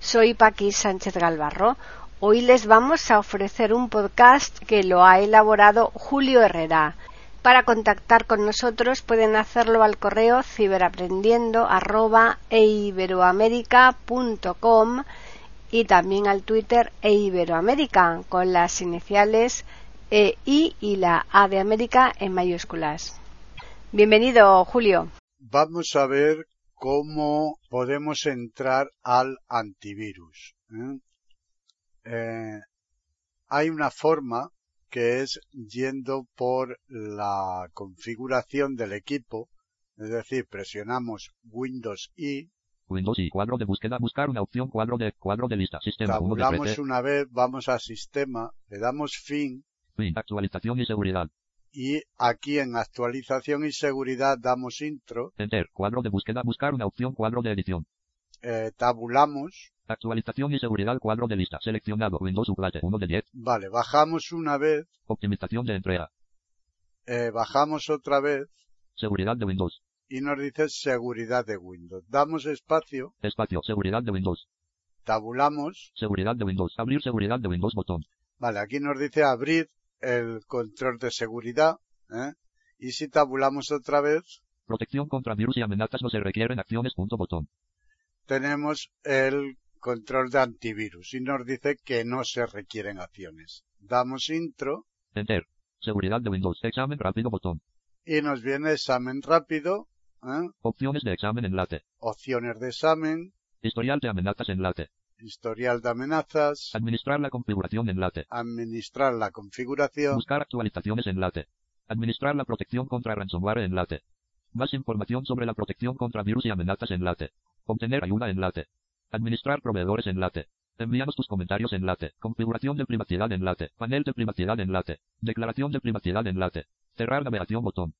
Soy Paqui Sánchez Galvarro. Hoy les vamos a ofrecer un podcast que lo ha elaborado Julio Herrera. Para contactar con nosotros pueden hacerlo al correo ciberaprendiendo@eiberoamerica.com y también al Twitter eiberoamerica con las iniciales e, I y la A de América en mayúsculas. Bienvenido, Julio. Vamos a ver cómo podemos entrar al antivirus. ¿eh? Eh, hay una forma que es yendo por la configuración del equipo, es decir, presionamos Windows I. Windows y cuadro de búsqueda, buscar una opción, cuadro de cuadro de lista, sistema. Tabulamos una vez, vamos a sistema, le damos fin actualización y seguridad. Y aquí en actualización y seguridad damos intro. Enter, cuadro de búsqueda, buscar una opción, cuadro de edición. Eh, tabulamos. Actualización y seguridad, cuadro de lista, seleccionado, Windows Update 1 de 10. Vale, bajamos una vez. Optimización de entrega. Eh, bajamos otra vez. Seguridad de Windows. Y nos dice seguridad de Windows. Damos espacio. Espacio, seguridad de Windows. Tabulamos. Seguridad de Windows. Abrir seguridad de Windows botón. Vale, aquí nos dice abrir el control de seguridad. ¿eh? Y si tabulamos otra vez. Protección contra virus y amenazas no se requieren acciones. Punto botón. Tenemos el control de antivirus y nos dice que no se requieren acciones. Damos intro. Enter. Seguridad de Windows. Examen rápido botón. Y nos viene examen rápido. ¿eh? Opciones de examen enlace. Opciones de examen. Historial de amenazas enlace. Historial de amenazas. Administrar la configuración enlace. Administrar la configuración. Buscar actualizaciones enlace. Administrar la protección contra ransomware enlace. Más información sobre la protección contra virus y amenazas enlace. Obtener ayuda enlace. Administrar proveedores enlace. Envíanos tus comentarios enlace. Configuración de privacidad enlace. Panel de privacidad enlace. Declaración de privacidad enlace. Cerrar navegación botón.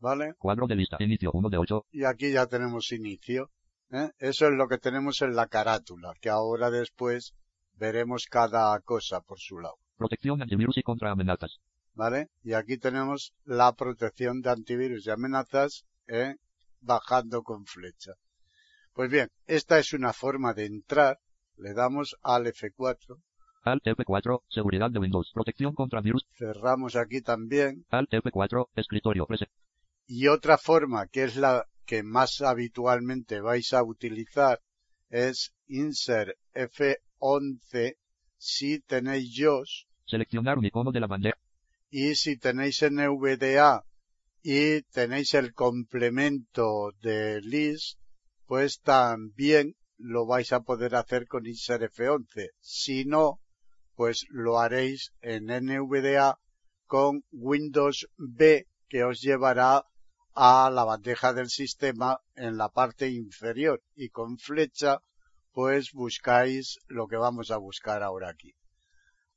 ¿Vale? Cuadro de lista. Inicio 1 de 8. Y aquí ya tenemos inicio. ¿Eh? Eso es lo que tenemos en la carátula, que ahora después veremos cada cosa por su lado. Protección antivirus y contra amenazas. ¿Vale? Y aquí tenemos la protección de antivirus y amenazas ¿eh? bajando con flecha. Pues bien, esta es una forma de entrar. Le damos al F4. Alt F4, seguridad de Windows, protección contra virus. Cerramos aquí también. Alt F4, escritorio, preset. Y otra forma, que es la que más habitualmente vais a utilizar, es insert F11 si tenéis JOS. Seleccionar un icono de la bandeja. Y si tenéis NVDA y tenéis el complemento de list, pues también lo vais a poder hacer con insert F11. Si no, pues lo haréis en NVDA con Windows B que os llevará a la bandeja del sistema en la parte inferior y con flecha pues buscáis lo que vamos a buscar ahora aquí.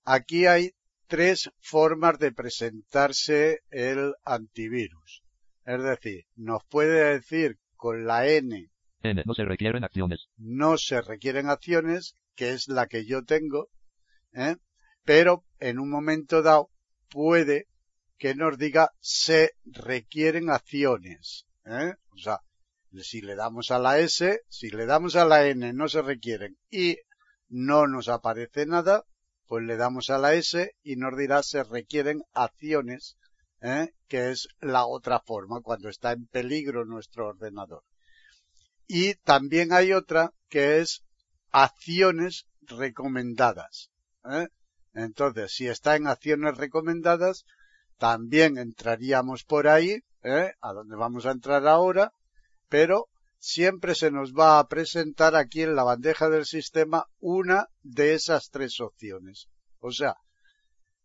Aquí hay tres formas de presentarse el antivirus. Es decir, nos puede decir con la N. N, no se requieren acciones. No se requieren acciones, que es la que yo tengo, ¿eh? pero en un momento dado puede que nos diga se requieren acciones. ¿eh? O sea, si le damos a la S, si le damos a la N no se requieren y no nos aparece nada, pues le damos a la S y nos dirá se requieren acciones, ¿eh? que es la otra forma cuando está en peligro nuestro ordenador. Y también hay otra que es acciones recomendadas. ¿eh? Entonces, si está en acciones recomendadas, también entraríamos por ahí, ¿eh? a donde vamos a entrar ahora, pero siempre se nos va a presentar aquí en la bandeja del sistema una de esas tres opciones. O sea,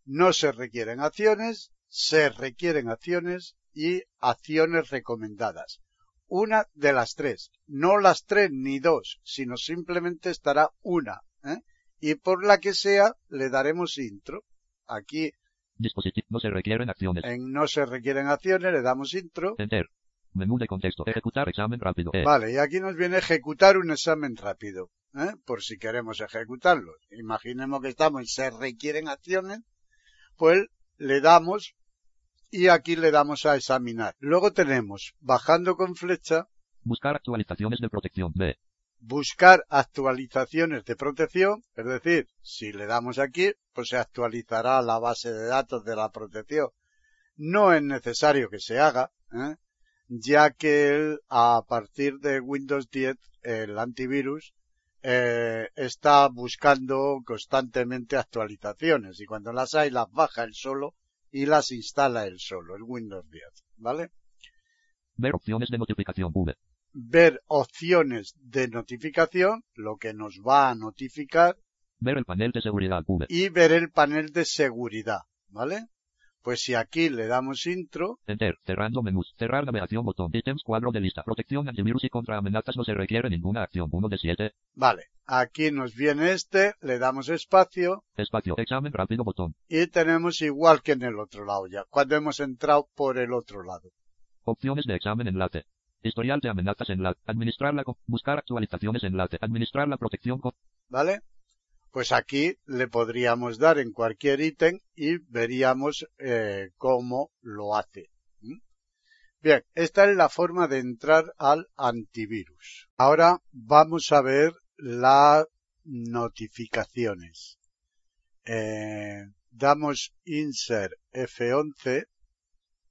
no se requieren acciones, se requieren acciones y acciones recomendadas. Una de las tres, no las tres ni dos, sino simplemente estará una. ¿eh? y por la que sea le daremos intro. Aquí Dispositivo. No se requieren acciones. en no se requieren acciones le damos intro. Enter. Menú de contexto. Ejecutar examen rápido. E. Vale, y aquí nos viene ejecutar un examen rápido, ¿eh? por si queremos ejecutarlo. Imaginemos que estamos y se requieren acciones, pues le damos y aquí le damos a examinar. Luego tenemos, bajando con flecha, Buscar actualizaciones de protección. B. buscar actualizaciones de protección, es decir, si le damos aquí, pues se actualizará la base de datos de la protección. No es necesario que se haga, ¿eh? ya que él, a partir de Windows 10, el antivirus, eh, está buscando constantemente actualizaciones y cuando las hay las baja él solo y las instala él solo, el Windows 10, ¿vale? Ver opciones de notificación. V. Ver opciones de notificación, lo que nos va a notificar Ver el panel de seguridad. V. y ver el panel de seguridad, ¿vale? Pues si aquí le damos intro, Enter. Cerrando menús. Cerrar navegación botón. Ítems cuadro de lista. Protección antivirus y contra amenazas no se requiere ninguna acción. 1 de 7. vale, aquí nos viene este, le damos espacio Espacio. Examen rápido botón. y tenemos igual que en el otro lado ya, cuando hemos entrado por el otro lado. Opciones de examen enlace. Historial de amenazas enlace. Administrar la buscar actualizaciones enlace. Administrar la protección con ¿Vale? Pues aquí le podríamos dar en cualquier ítem y veríamos eh, cómo lo hace. Bien, esta es la forma de entrar al antivirus. Ahora vamos a ver las notificaciones. Eh, damos insert F11,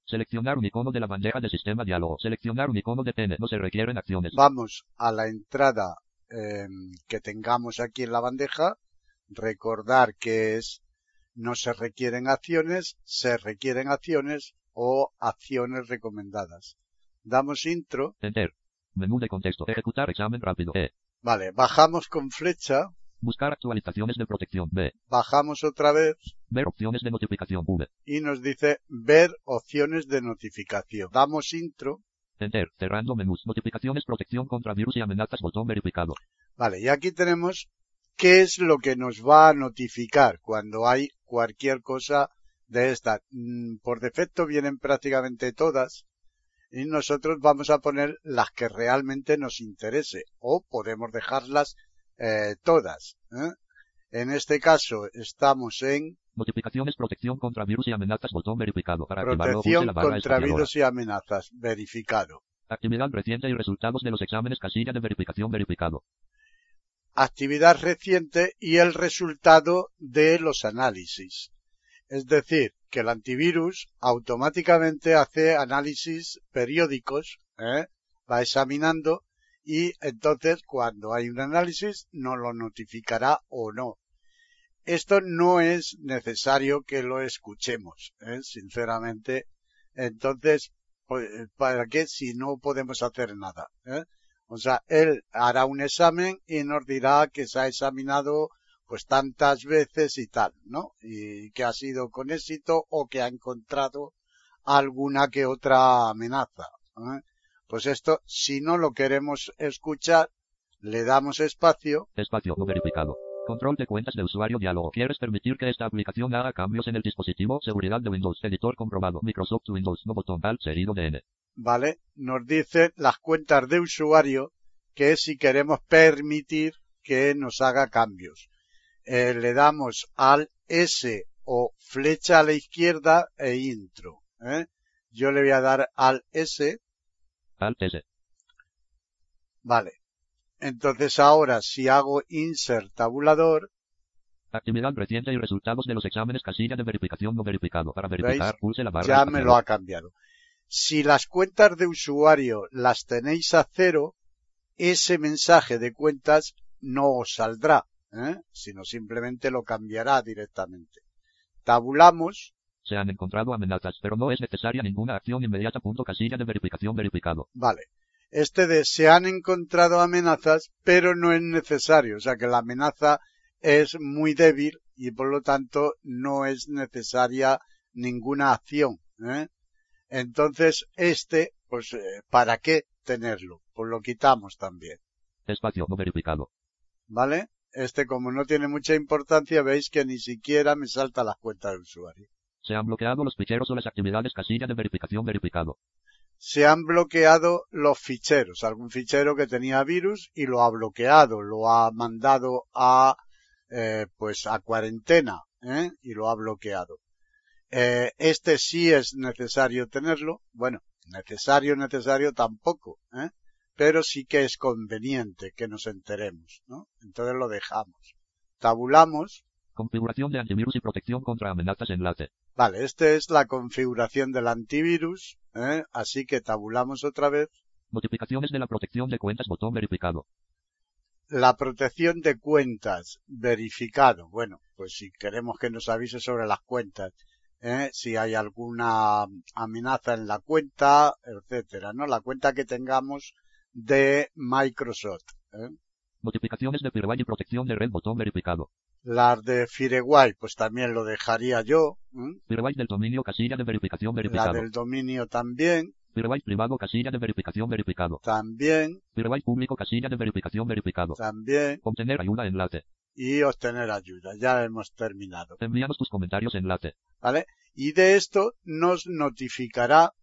seleccionar un icono de la bandeja de sistema diálogo. Seleccionar un icono de pene. No se requieren acciones. vamos a la entrada eh, que tengamos aquí en la bandeja, recordar que es no se requieren acciones, se requieren acciones o acciones recomendadas. Damos intro, Enter. Menú de contexto. Ejecutar examen rápido. E. vale, bajamos con flecha, Buscar actualizaciones de protección. B. bajamos otra vez Ver opciones de notificación. V. y nos dice ver opciones de notificación. Damos intro, Enter. Cerrando menús. Notificaciones, protección contra virus y amenazas. Botón verificado. Vale, y aquí tenemos qué es lo que nos va a notificar cuando hay cualquier cosa de esta. Mm, Por defecto vienen prácticamente todas y nosotros vamos a poner las que realmente nos interese o podemos dejarlas eh, todas. ¿eh? En este caso estamos en Notificaciones, protección contra virus y amenazas. Botón verificado. Para protección la barra contra virus y amenazas. Verificado. Actividad reciente y resultados de los exámenes. Casilla de verificación verificado. actividad reciente y el resultado de los análisis. Es decir, que el antivirus automáticamente hace análisis periódicos, ¿eh? va examinando y entonces cuando hay un análisis nos lo notificará o no. Esto no es necesario que lo escuchemos, ¿eh? sinceramente. Entonces, pues, ¿para qué si no podemos hacer nada? ¿eh? O sea, él hará un examen y nos dirá que se ha examinado pues tantas veces y tal, ¿no? Y que ha sido con éxito o que ha encontrado alguna que otra amenaza. ¿eh? Pues esto, si no lo queremos escuchar, le damos espacio, Espacio no verificado. Control de cuentas de usuario diálogo. ¿Quieres permitir que esta aplicación haga cambios en el dispositivo? Seguridad de Windows. Editor comprobado. Microsoft Windows. No botón. Alt seguido de N. ¿vale? Nos dice las cuentas de usuario que si queremos permitir que nos haga cambios. Eh, le damos al S o flecha a la izquierda e intro. ¿eh? Yo le voy a dar al S, Alt S. vale. Entonces ahora si hago insert tabulador, Actividad reciente y resultados de los exámenes. Casilla de verificación no verificado. Para verificar, pulse la barra. ya me lo ha cambiado. Si las cuentas de usuario las tenéis a cero, ese mensaje de cuentas no os saldrá, ¿eh? sino simplemente lo cambiará directamente. Tabulamos, Se han encontrado amenazas, pero no es necesaria ninguna acción inmediata. Punto casilla de verificación verificado. vale. Este de se han encontrado amenazas, pero no es necesario, o sea que la amenaza es muy débil y por lo tanto no es necesaria ninguna acción. ¿eh? Entonces este, pues, eh, ¿para qué tenerlo? Pues lo quitamos también. Espacio no verificado. ¿Vale? Este como no tiene mucha importancia, veis que ni siquiera me salta las cuentas de usuario. Se han bloqueado los ficheros o las actividades casilla de verificación verificado. Se han bloqueado los ficheros. Algún fichero que tenía virus y lo ha bloqueado, lo ha mandado a, eh, pues a cuarentena, ¿eh? y lo ha bloqueado. Eh, este sí es necesario tenerlo. Bueno, necesario, necesario tampoco, ¿eh? pero sí que es conveniente que nos enteremos, ¿no? Entonces lo dejamos. Tabulamos. Configuración de antivirus y protección contra amenazas en late. Vale, esta es la configuración del antivirus, ¿eh? así que tabulamos otra vez. Notificaciones de la protección de cuentas, botón verificado. La protección de cuentas, verificado. Bueno, pues si queremos que nos avise sobre las cuentas, ¿eh? si hay alguna amenaza en la cuenta, etcétera, ¿no? La cuenta que tengamos de Microsoft. ¿eh? Notificaciones de Firewall y protección de red, botón verificado. Las de Firewall, pues también lo dejaría yo. ¿eh? Firewall del dominio, casilla de verificación verificado. La del dominio también. Firewall privado, casilla de verificación verificado. También. Firewall público, casilla de verificación verificado. También. Obtener ayuda en late. Y obtener ayuda. Ya hemos terminado. Envíanos tus comentarios en late. ¿Vale? Y de esto nos notificará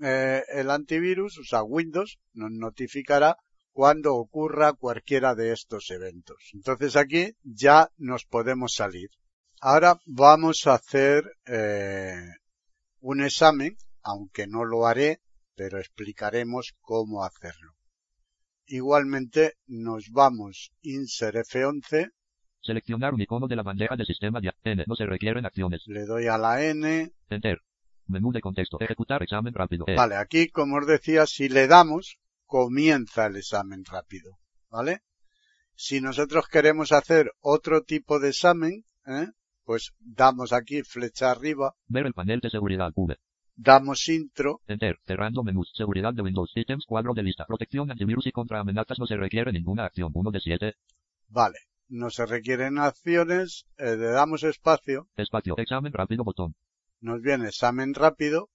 eh, el antivirus, o sea, Windows, nos notificará cuando ocurra cualquiera de estos eventos. Entonces aquí ya nos podemos salir. Ahora vamos a hacer eh, un examen, aunque no lo haré, pero explicaremos cómo hacerlo. Igualmente nos vamos insert F11. Seleccionar un icono de la bandeja de sistema de N. No se requieren acciones. Le doy a la N. Enter. Menú de contexto. Ejecutar examen rápido. E. Vale, aquí como os decía, si le damos, comienza el examen rápido. ¿Vale? Si nosotros queremos hacer otro tipo de examen, ¿eh? pues damos aquí flecha arriba. Ver el panel de seguridad V. Damos intro. Enter. Cerrando menús. Seguridad de Windows. Systems. Cuadro de lista. Protección antivirus y contra amenazas no se requiere ninguna acción. 1 de 7. Vale. No se requieren acciones. Eh, le damos espacio. Espacio. Examen rápido botón. Nos viene examen rápido.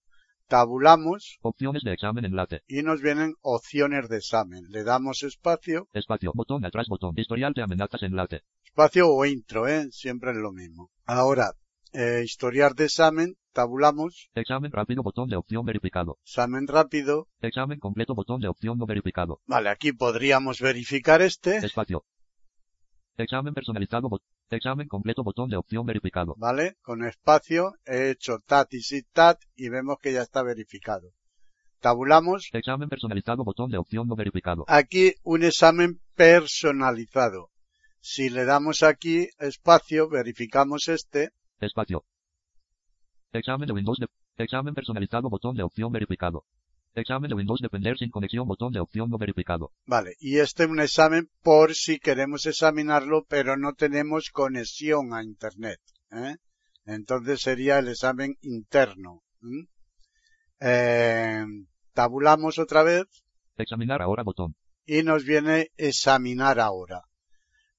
Tabulamos. Opciones de examen en late. Y nos vienen opciones de examen. Le damos espacio. Espacio. Botón atrás botón. Historial de amenazas en late. Espacio o intro, ¿eh? Siempre es lo mismo. Ahora, eh, historial de examen, tabulamos. Examen rápido, botón de opción verificado. Examen rápido. Examen completo, botón de opción no verificado. Vale, aquí podríamos verificar este. Espacio. Examen personalizado, bot examen completo, botón de opción verificado. Vale, con espacio he hecho tat y sit tat y vemos que ya está verificado. Tabulamos. Examen personalizado, botón de opción no verificado. Aquí un examen personalizado. Si le damos aquí espacio, verificamos este. Espacio. Examen de Windows de... Examen personalizado, botón de opción verificado. Examen de Windows depender sin conexión, botón de opción no verificado. Vale, y este es un examen por si queremos examinarlo, pero no tenemos conexión a Internet. ¿eh? Entonces sería el examen interno. Eh, tabulamos otra vez. Examinar ahora botón. Y nos viene examinar ahora.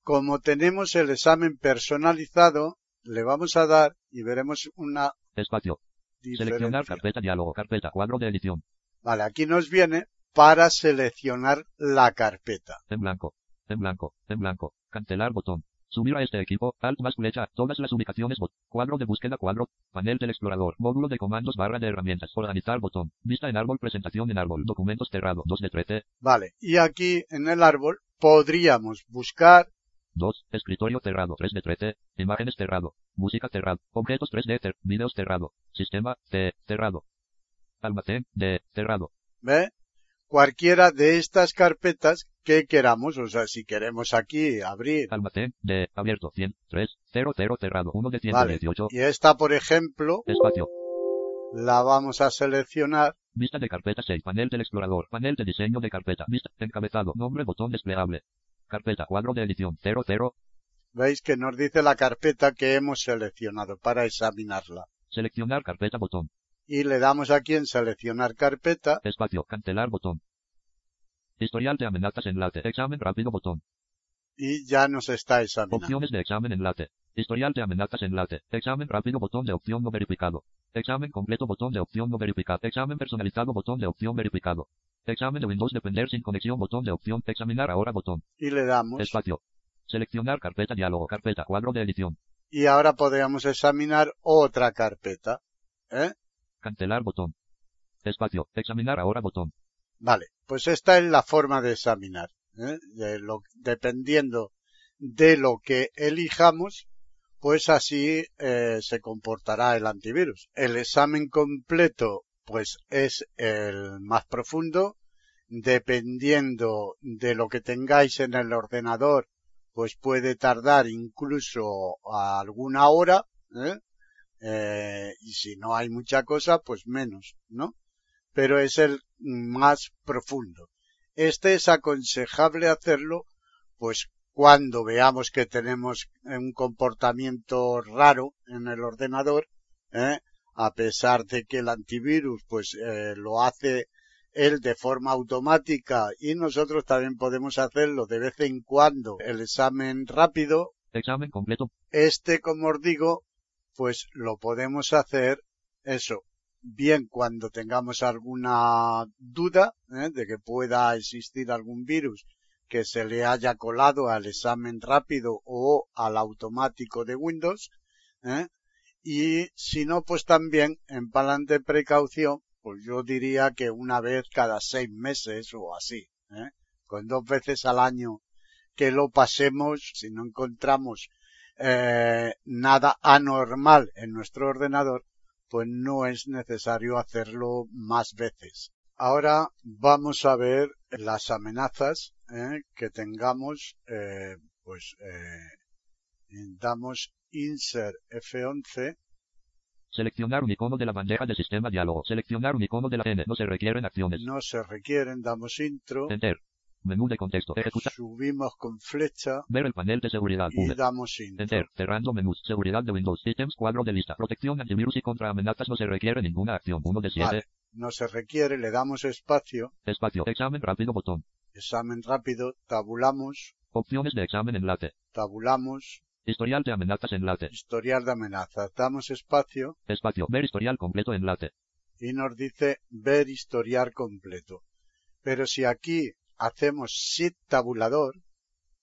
Como tenemos el examen personalizado, le vamos a dar y veremos una Espacio. Seleccionar carpeta diálogo, carpeta cuadro de edición. Vale, aquí nos viene para seleccionar la carpeta. En blanco, en blanco, en blanco, cancelar botón. Subir a este equipo, alt más flecha, todas las ubicaciones, bot, cuadro de búsqueda, cuadro, panel del explorador, módulo de comandos, barra de herramientas, organizar botón, vista en árbol, presentación en árbol, documentos cerrado, 2 de 13. Vale, y aquí en el árbol podríamos buscar 2. Escritorio cerrado. 3 de 13. Imágenes cerrado. Música cerrado. Objetos 3D. Ter videos cerrado. Sistema C. Cerrado. Almacén D. Cerrado. ¿Ve? Cualquiera de estas carpetas que queramos. O sea, si queremos aquí abrir. Almacén D. Abierto. 100. 3. 0 0 cerrado. 1 de Vale. 118. Y esta, por ejemplo. Espacio. La vamos a seleccionar. Vista de carpeta 6. Panel del explorador. Panel de diseño de carpeta. Vista. Encabezado. Nombre. Botón desplegable. Carpeta, cuadro de edición 00. Veis que nos dice la carpeta que hemos seleccionado para examinarla. Seleccionar carpeta botón. Y le damos aquí en seleccionar carpeta. Espacio, cancelar botón. Historial de amenazas enlace, examen rápido botón. Y ya nos está examinando. Opciones de examen enlace. Historial de amenazas enlace. Examen rápido botón de opción no verificado. Examen completo botón de opción no verificado. Examen personalizado botón de opción verificado. Examen de Windows depender sin conexión botón de opción. Examinar ahora botón. Y le damos. Espacio. Seleccionar carpeta diálogo, carpeta cuadro de edición. Y ahora podríamos examinar otra carpeta. ¿eh? Cancelar botón. Espacio. Examinar ahora botón. Vale, pues esta es la forma de examinar. ¿eh? Lo, dependiendo de lo que elijamos, pues así eh, se comportará el antivirus. El examen completo, pues es el más profundo. Dependiendo de lo que tengáis en el ordenador, pues puede tardar incluso alguna hora, ¿eh? Eh, y si no hay mucha cosa, pues menos, ¿no? Pero es el más profundo. Este es aconsejable hacerlo, pues cuando veamos que tenemos un comportamiento raro en el ordenador, ¿eh? a pesar de que el antivirus pues eh, lo hace él de forma automática y nosotros también podemos hacerlo de vez en cuando el examen rápido. Examen completo. Este, como os digo, pues lo podemos hacer eso, bien cuando tengamos alguna duda ¿eh? de que pueda existir algún virus que se le haya colado al examen rápido o al automático de Windows. ¿eh? Y si no, pues también en plan de precaución, pues yo diría que una vez cada seis meses o así, ¿eh? con dos veces al año que lo pasemos, si no encontramos eh, nada anormal en nuestro ordenador, pues no es necesario hacerlo más veces. Ahora vamos a ver las amenazas ¿eh? que tengamos, eh, pues eh, damos insert F11. Seleccionar un icono de la bandeja de sistema diálogo. Seleccionar un icono de la N. No se requieren acciones. No se requieren, damos intro. Enter. Menú de contexto. Ejecutar. Subimos con flecha. Ver el panel de seguridad. Y damos intro. Enter. Cerrando menús. Seguridad de Windows. Systems cuadro de lista. Protección antivirus y contra amenazas no se requiere ninguna acción. 1 de 7. Vale. No se requiere, le damos espacio. Espacio. Examen rápido botón. Examen rápido. Tabulamos. Opciones de examen enlace. Tabulamos. Historial de amenazas enlace. Historial de amenazas. Damos espacio. Espacio. Ver historial completo enlace. Y nos dice ver historial completo. Pero si aquí hacemos shift tabulador.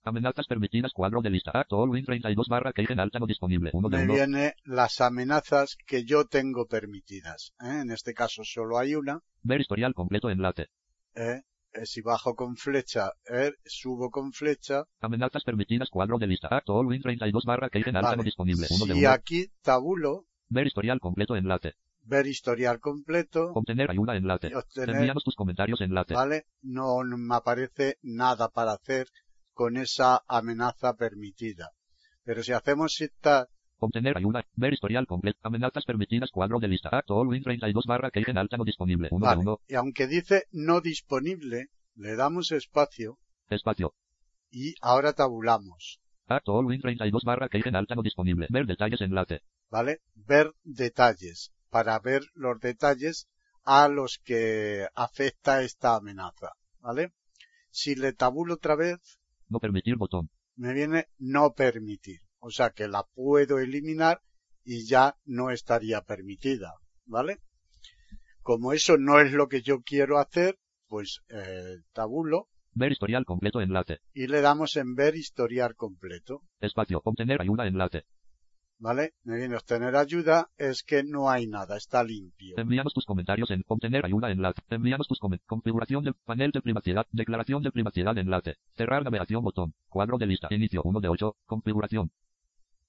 Amenazas permitidas cuadro de lista. Acto all win 32 barra que en alta no disponible. Uno de me uno. viene las amenazas que yo tengo permitidas. ¿eh? En este caso solo hay una. Ver historial completo enlace. ¿eh? Eh, Si bajo con flecha, ¿eh? subo con flecha. Amenazas permitidas cuadro de lista. Acto all win 32 barra que en alta Vale. no disponible. Uno de Si uno. aquí tabulo, Ver historial completo enlace. Ver historial completo, Obtener ayuda enlace. obtener, Enviamos tus comentarios enlace. ¿vale? No me aparece nada para hacer con esa amenaza permitida. Pero si hacemos tab, Obtener ayuda. Ver historial completo. Amenazas permitidas cuadro de lista. Acto all win 32 barra que en alta no disponible. Uno Vale. de uno. y aunque dice no disponible, le damos espacio Espacio. y ahora tabulamos, Acto all win 32 barra que en alta no disponible. Ver detalles enlace. ¿vale? Ver detalles, para ver los detalles a los que afecta esta amenaza, ¿vale? Si le tabulo otra vez, No permitir botón. me viene no permitir, o sea que la puedo eliminar y ya no estaría permitida, ¿vale? Como eso no es lo que yo quiero hacer, pues eh, tabulo Ver historial completo enlace. y le damos en ver historial completo. Espacio. Obtener ayuda enlace. ¿Vale? Me viene a obtener ayuda, es que no hay nada, está limpio. Enviamos tus comentarios en obtener ayuda enlace. Enviamos tus comentarios. Configuración del panel de privacidad. Declaración de privacidad enlace. Cerrar navegación botón. Cuadro de lista. Inicio 1 de 8. Configuración.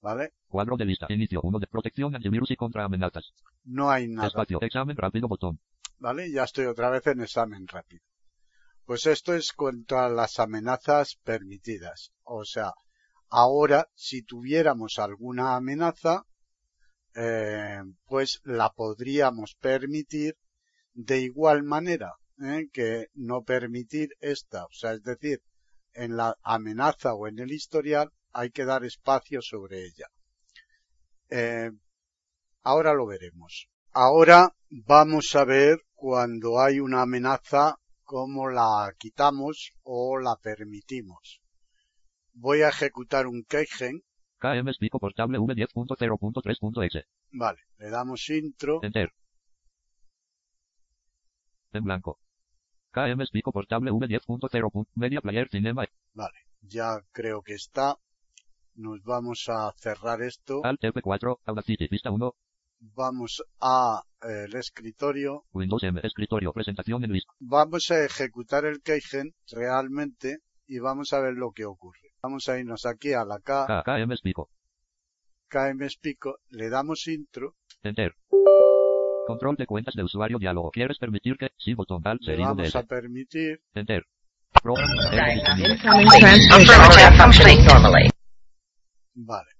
¿Vale? Cuadro de lista. Inicio 1 de protección antivirus y contra amenazas. No hay nada. Espacio. Examen rápido botón. ¿Vale? Ya estoy otra vez en examen rápido. Pues esto es contra las amenazas permitidas. O sea, ahora si tuviéramos alguna amenaza, eh, pues la podríamos permitir de igual manera ¿eh? que no permitir esta. O sea, es decir, en la amenaza o en el historial hay que dar espacio sobre ella. Eh, ahora lo veremos. Ahora vamos a ver cuando hay una amenaza cómo la quitamos o la permitimos. Voy a ejecutar un keygen. KM Pico portable V10.0.3.exe. Vale, le damos intro. Enter. En blanco. KM Pico portable V10.0. Media Player Cinema. Vale, ya creo que está. nos vamos a cerrar esto, Alt F4, Audacity, vista 1, vamos a eh, el escritorio, Windows M, escritorio, presentación en lista. vamos a ejecutar el keygen realmente y vamos a ver lo que ocurre. Vamos a irnos aquí a la K, K, KM Spico, KM Pico, le damos intro, Enter. Control de cuentas de usuario diálogo. ¿Quieres permitir que? Sí, botón Alt le vamos a permitir, Enter. Vale.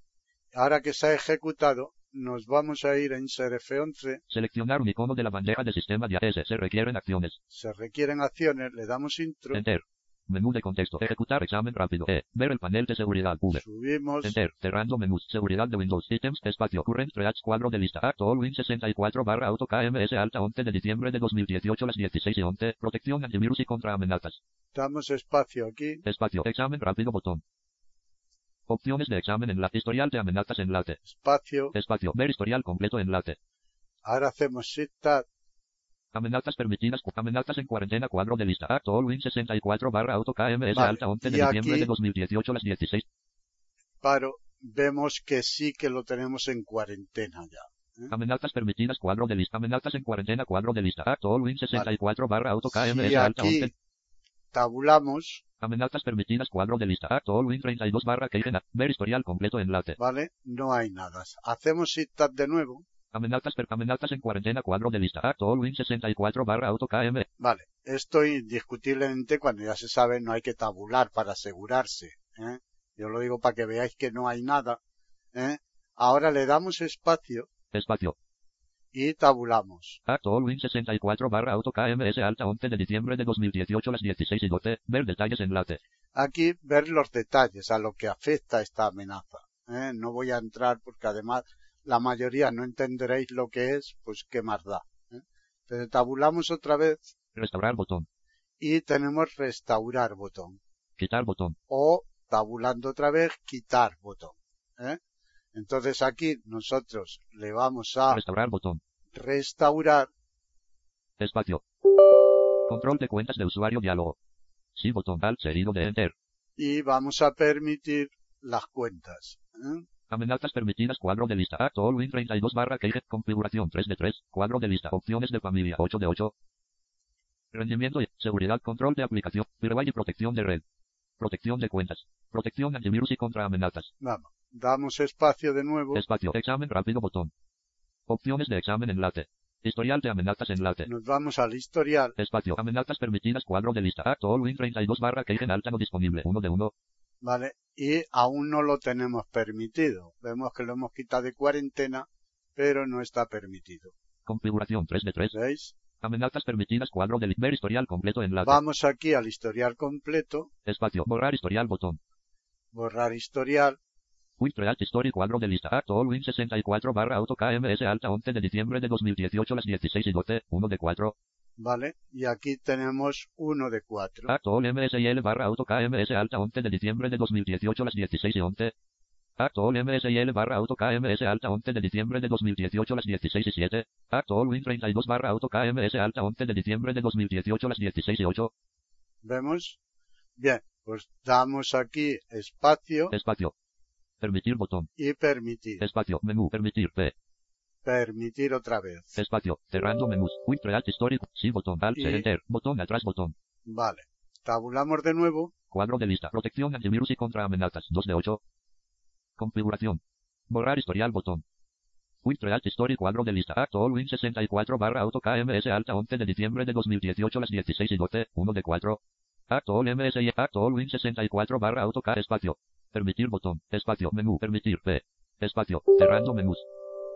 Ahora que se ha ejecutado, nos vamos a ir a Insert F11, Seleccionar un icono de la bandeja de sistema de AS. Se requieren acciones. se requieren acciones, le damos intro, Enter. Menú de contexto. Ejecutar examen rápido. E. Ver el panel de seguridad. V. subimos, Enter. Cerrando menús. Seguridad de Windows. Ítems. Espacio. Current Reacts. Cuadro de lista. Acto All Win 64 barra auto KMS alta 11 de diciembre de 2018 las 16 y 11. Protección antivirus y contra amenazas. damos espacio aquí, Espacio. Examen rápido. Botón. Opciones de examen en la historial de amenazas en late. espacio, Espacio. Ver historial completo en late. ahora hacemos Shift Tab, Amenazas permitidas. Amenazas en cuarentena. Cuadro de lista. Acto All Win 64 barra auto KMS Vale, alta 11 de diciembre de 2018 las 16. paro, vemos que sí que lo tenemos en cuarentena ya. Amenazas permitidas. Cuadro de lista. Amenazas en cuarentena. Cuadro de lista. Acto All Win 64 barra auto KMS Si alta 11. aquí tabulamos, Amenazas permitidas. Cuadro de lista. Acto All Win 32 barra Keigen. Ver historial completo en late. ¿vale? No hay nada. Hacemos Tab de nuevo, Amenazas, per- amenazas en cuarentena. Cuadro de lista. Acto Win 64 barra auto KM. vale. Esto indiscutiblemente cuando ya se sabe no hay que tabular para asegurarse, ¿eh? Yo lo digo para que veáis que no hay nada, ¿eh? Ahora le damos espacio Espacio. y tabulamos. Acto Win 64 barra auto KMS alta 11 de diciembre de 2018 las 16 y 12. Ver detalles en late. Aquí ver los detalles a lo que afecta esta amenaza. ¿eh? No voy a entrar porque además la mayoría no entenderéis lo que es, pues qué más da. ¿eh? Entonces tabulamos otra vez Restaurar botón. y tenemos restaurar botón. Quitar botón. O tabulando otra vez, quitar botón. ¿eh? Entonces aquí nosotros le vamos a Restaurar botón. restaurar Espacio. Control de cuentas de usuario diálogo. Sí botón Alt seguido de Enter. y vamos a permitir las cuentas. ¿eh? Amenazas permitidas. Cuadro de lista. Acto All Win 32 barra Keigen. Configuración 3 de 3. Cuadro de lista. Opciones de familia 8 de 8. Rendimiento y seguridad. Control de aplicación. Firewall y protección de red. Protección de cuentas. Protección antivirus y contra amenazas. Vamos, damos espacio de nuevo, Espacio. Examen rápido botón. Opciones de examen en late. Historial de amenazas en late. nos vamos al historial, Espacio. Amenazas permitidas. Cuadro de lista. Acto All Win 32 barra Keigen alta no disponible. 1 de 1. ¿Vale? Y aún no lo tenemos permitido. Vemos que lo hemos quitado de cuarentena, pero no está permitido. Configuración 3 de 3. ¿Veis? Amenazas permitidas. Cuadro de li- ver historial completo en late. Vamos aquí al historial completo, Espacio. Borrar historial botón. borrar historial, Story cuadro de lista Acto All Win 64 barra auto KMS alta 11 de diciembre de 2018 las 16 y 12, 1 de 4. ¿Vale? Y aquí tenemos uno de cuatro. Acto All MSIL barra auto KMS alta 11 de diciembre de 2018 las 16 y 11. Acto All MSIL barra auto KMS alta 11 de diciembre de 2018 las 16 y 7. Acto All Win 32 barra auto KMS alta 11 de diciembre de 2018 las 16 y 8. ¿Vemos? Bien, pues damos aquí espacio Espacio. Permitir botón. y permitir. Espacio. Menú. Permitir. P. Permitir otra vez. Espacio. Cerrando menús. Quick React Story. Sí botón. Alt. Y- Enter. Botón atrás botón. Vale. Tabulamos de nuevo. Cuadro de lista. Protección antivirus y contra amenazas. 2 de 8. Configuración. Borrar historial botón. Quick React Story cuadro de lista. Acto All Win 64 barra auto KMS alta 11 de diciembre de 2018 las 16 y 12. 1 de 4. Acto All MSI. Acto All Win 64 barra auto K espacio. Permitir botón. Espacio. Menú. Permitir. P. Espacio. Cerrando menús.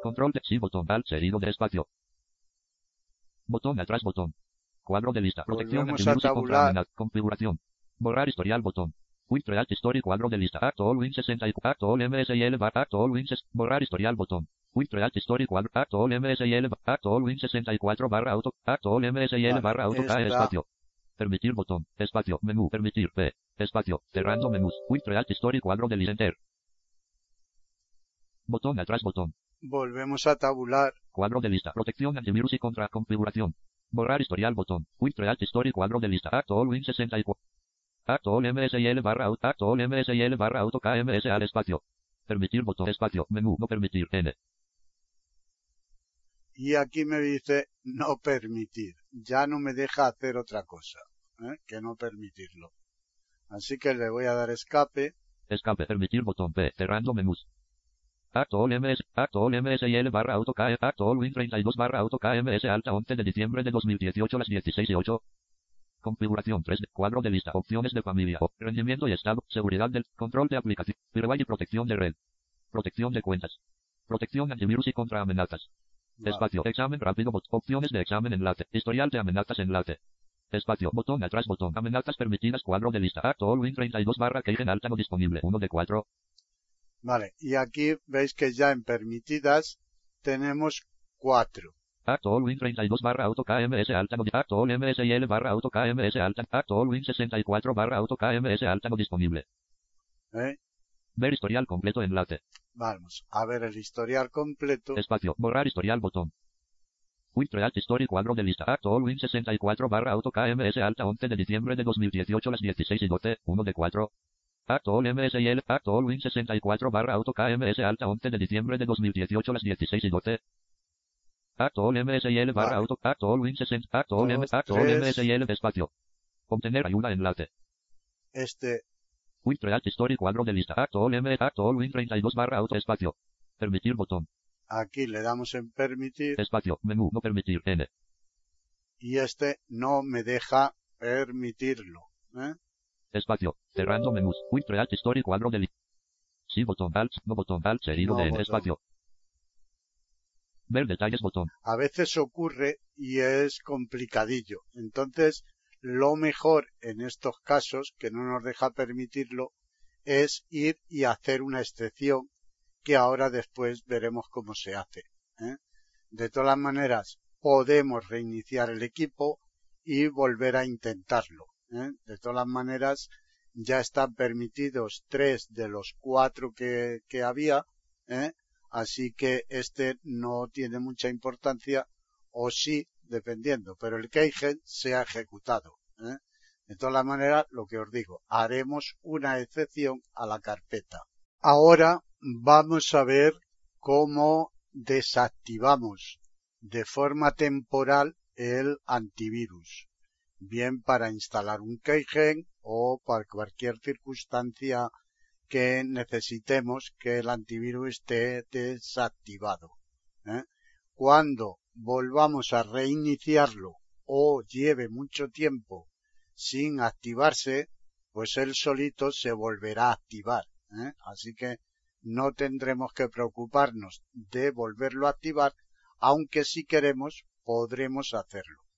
Control de sí botón. Alt seguido de espacio. Botón atrás botón. Cuadro de lista. Protección antivirus y. Configuración. Borrar historial botón. Quick React Story cuadro de lista. Acto All Win 64. Acto All MSIL bar. Acto All Win Borrar historial botón. Quick React Story cuadro. Acto All MSIL bar- Acto All Win 64 barra auto. Acto All MSIL barra auto K espacio. Permitir botón. Espacio. Menú. Permitir. P. Espacio. Cerrando menús. Quick React Story cuadro de lista. Enter. Botón atrás botón. Volvemos a tabular. Cuadro de lista. Protección antivirus y contra configuración. Borrar historial botón. Quick React Story cuadro de lista. Acto All Win 64. Acto All MSIL barra auto. Acto All MSIL barra auto KMS al espacio. Permitir botón espacio. Menú. No permitir. N. Y aquí me dice no permitir. Ya no me deja hacer otra cosa ¿eh? que no permitirlo. Así que le voy a dar escape. Escape. Permitir botón P. Cerrando menús. Actual MS, Actual MSIL barra auto KE, Actual Win 32 barra auto KMS alta 11 de diciembre de 2018 a las 16 y 8. Configuración 3 de cuadro de lista, opciones de familia, rendimiento y estado, seguridad del, control de aplicación, firewall y protección de red. Protección de cuentas. Protección antivirus y contra amenazas. Espacio, examen rápido, bot, opciones de examen enlace, historial de amenazas enlace. Espacio, botón atrás, botón, amenazas permitidas, cuadro de lista, Actual Win 32 barra en alta no disponible, 1 de 4. Vale. Y aquí veis que ya en permitidas tenemos cuatro. Actual Win 32 barra auto KMS alta Actual MSIL barra auto KMS alta Actual Win 64 barra auto KMS alta no disponible. ¿eh? Ver historial completo enlace. Vamos a ver el historial completo. Espacio. Borrar historial botón. Win Create Story cuadro de lista. Actual Win 64 barra auto KMS alta 11 de diciembre de 2018 las 16 y 12. 1 de 4. Actual MSIL. Actual Win 64 barra auto KMS alta 11 de diciembre de 2018 las 16 y 12. Actual MSIL barra auto. Actual Win 60. Actual M. Tres. MSIL espacio. Obtener ayuda enlace. Este Win Create Story cuadro de lista. Actual M. Actual Win 32 barra auto espacio. Permitir botón. aquí le damos en permitir Espacio. Menú. No permitir. N. y este no me deja permitirlo. ¿eh? Espacio. Cerrando menús. Win Create Story cuadro. Sí botón. Alt. No botón. Alt seguido No de N. botón. Espacio. Ver detalles botón. A veces ocurre y es complicadillo. Entonces, lo mejor en estos casos, que no nos deja permitirlo, es ir y hacer una excepción que ahora después veremos cómo se hace. ¿eh? De todas maneras, podemos reiniciar el equipo y volver a intentarlo. ¿Eh? De todas maneras, ya están permitidos tres de los cuatro que, había, ¿eh? así que este no tiene mucha importancia, o sí, dependiendo, pero el keygen se ha ejecutado. ¿eh? De todas maneras, lo que os digo, haremos una excepción a la carpeta. Ahora vamos a ver cómo desactivamos de forma temporal el antivirus, bien para instalar un keygen o para cualquier circunstancia que necesitemos que el antivirus esté desactivado. ¿eh? Cuando volvamos a reiniciarlo o lleve mucho tiempo sin activarse, pues él solito se volverá a activar. ¿eh? Así que no tendremos que preocuparnos de volverlo a activar, aunque si queremos podremos hacerlo.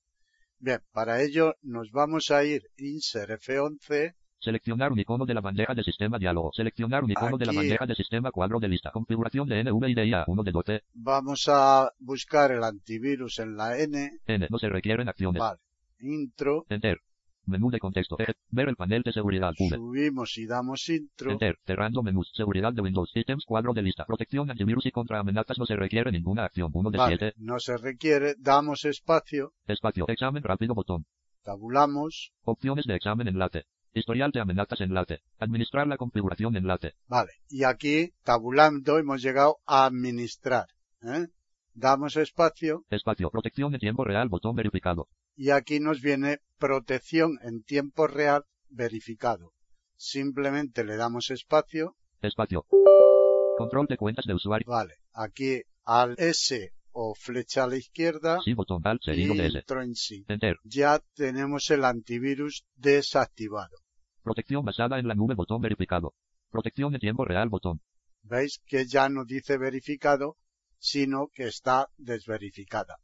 Bien, para ello nos vamos a ir Insert F11 Seleccionar un icono de la bandeja de sistema diálogo. Seleccionar un icono de la bandeja de sistema cuadro de lista. Configuración de NVIDIA 1 de 12. Vamos a buscar el antivirus en la N. N. No se requieren acciones. Vale. Intro. Enter. Menú de contexto. E. Ver el panel de seguridad. V. Subimos y damos intro. Enter. Cerrando menús. Seguridad de Windows. Ítems cuadro de lista. Protección antivirus y contra amenazas. No se requiere ninguna acción. 1 de Vale. 7. No se requiere. Damos espacio. Espacio. Examen rápido botón. Tabulamos. Opciones de examen enlace. Historial de amenazas enlace. Administrar la configuración enlace. Vale. Y aquí, tabulando, hemos llegado a administrar. ¿eh? Damos espacio. Espacio. Protección en tiempo real. Botón verificado. Y aquí nos viene protección en tiempo real verificado. Simplemente le damos espacio. Espacio. Control de cuentas de usuario. Vale. Aquí al S o flecha a la izquierda. Sí botón. Y intro en sí. Enter. Ya tenemos el antivirus desactivado. Protección basada en la nube. Botón verificado. Protección en tiempo real. Botón. Veis que ya no dice verificado, sino que está desverificada.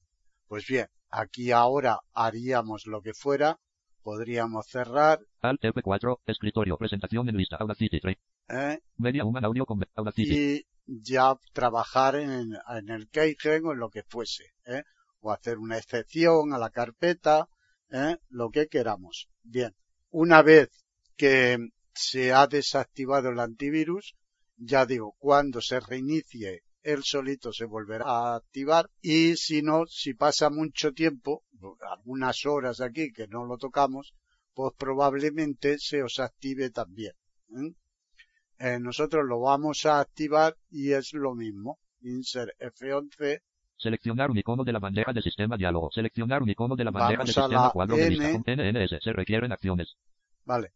Pues bien, aquí ahora haríamos lo que fuera, podríamos cerrar, Alt F4. Escritorio. Presentación en lista. Audacity. Train. ¿eh? Media Human Audio con Audacity. y ya trabajar en, en el keygen o en lo que fuese, ¿eh? o hacer una excepción a la carpeta, ¿eh? lo que queramos. Bien, una vez que se ha desactivado el antivirus, ya digo, cuando se reinicie, él solito se volverá a activar y si no, si pasa mucho tiempo, algunas horas aquí que no lo tocamos, pues probablemente se os active también. ¿eh? eh, nosotros lo vamos a activar y es lo mismo. Insert F11. Seleccionar un icono de la bandeja de sistema diálogo. Seleccionar un icono de la bandeja Vamos de a sistema cuadro de N. lista con NNS. Se requieren acciones. Vale.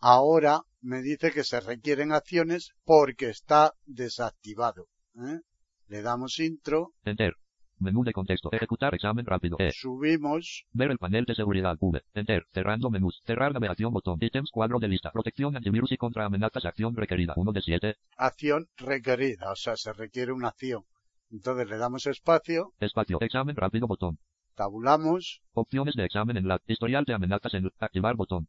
Ahora me dice que se requieren acciones porque está desactivado. ¿Eh? Le damos intro, Enter. Menú de contexto. Ejecutar examen rápido. E. subimos, Ver el panel de seguridad. V. Enter. Cerrando menús. Cerrar navegación botón. Ítems cuadro de lista. Protección antivirus y contra amenazas. Acción requerida. 1 de 7. acción requerida, o sea, se requiere una acción. Entonces le damos espacio, Espacio. Examen rápido botón. tabulamos Opciones de examen en la. Historial de amenazas en activar botón.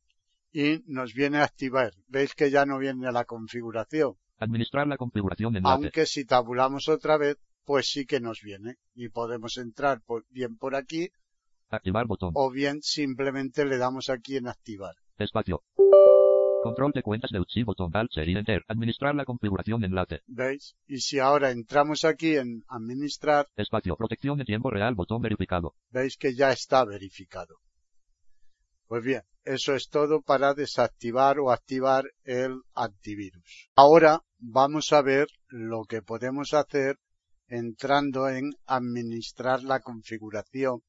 y nos viene a activar. Veis que ya no viene la configuración, Administrar la configuración enlace. aunque si tabulamos otra vez, pues sí que nos viene y podemos entrar por- bien por aquí Activar botón. o bien simplemente le damos aquí en activar. Espacio. Control de cuentas de UTSI botón. Alt y Enter. Administrar la configuración enlace. ¿Veis? Y si ahora entramos aquí en administrar, Espacio. Protección en tiempo real botón verificado. veis que ya está verificado. Pues bien, eso es todo para desactivar o activar el antivirus. Ahora vamos a ver lo que podemos hacer entrando en administrar la configuración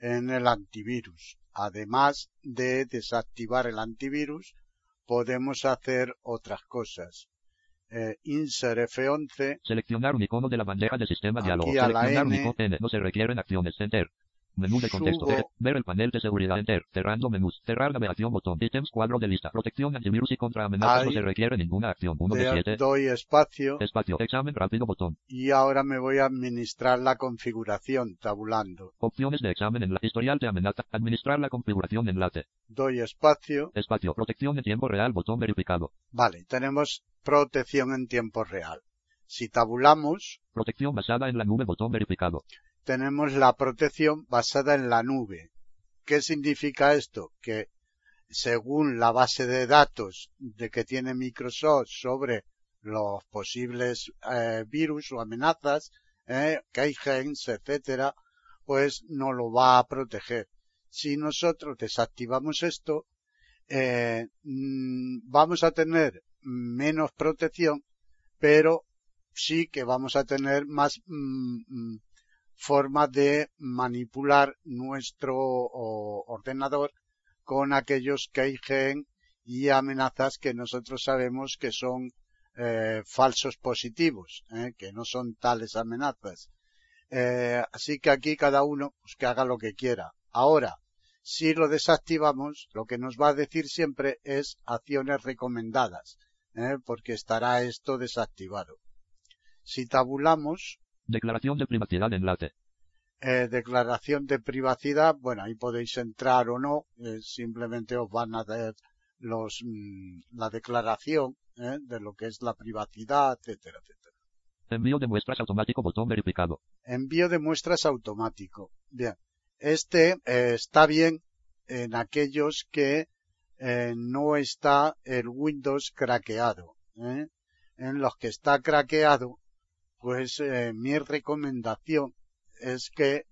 en el antivirus. Además de desactivar el antivirus, podemos hacer otras cosas. Eh, insert F11 Seleccionar un icono de la bandeja de sistema diálogo. a la Seleccionar un N. icono N. No se requieren acciones. Enter. Menú de contexto. Subo. Ver el panel de seguridad. Enter. Cerrando menús. Cerrar navegación botón. Ítems cuadro de lista. Protección antivirus y contra amenazas. No se requiere ninguna acción. 1 de le 7. doy espacio Espacio. Examen rápido botón. y ahora me voy a administrar la configuración tabulando. Opciones de examen en la historial de amenaza. Administrar la configuración enlace. Doy espacio. Espacio. Protección en tiempo real botón verificado. Vale, tenemos protección en tiempo real. Si tabulamos, Protección basada en la nube botón verificado. Tenemos la protección basada en la nube. ¿Qué significa esto? Que según la base de datos de que tiene Microsoft sobre los posibles eh, virus o amenazas, eh, etcétera, pues no lo va a proteger. Si nosotros desactivamos esto, eh, mm, vamos a tener menos protección, pero sí que vamos a tener más mm, mm, forma de manipular nuestro ordenador con aquellos keygen y amenazas que nosotros sabemos que son eh, falsos positivos, eh, que no son tales amenazas. Eh, así que aquí cada uno pues, que haga lo que quiera. Ahora, si lo desactivamos, lo que nos va a decir siempre es acciones recomendadas, porque estará esto desactivado. Si tabulamos, Declaración de privacidad enlace. eh, declaración de privacidad, bueno, ahí podéis entrar o no, eh, simplemente os van a dar los, mm, la declaración eh, de lo que es la privacidad, etcétera, etcétera. Envío de muestras automático botón verificado. Envío de muestras automático. Bien, este eh, está bien en aquellos que no está el Windows craqueado. En los que está craqueado, pues eh, mi recomendación es que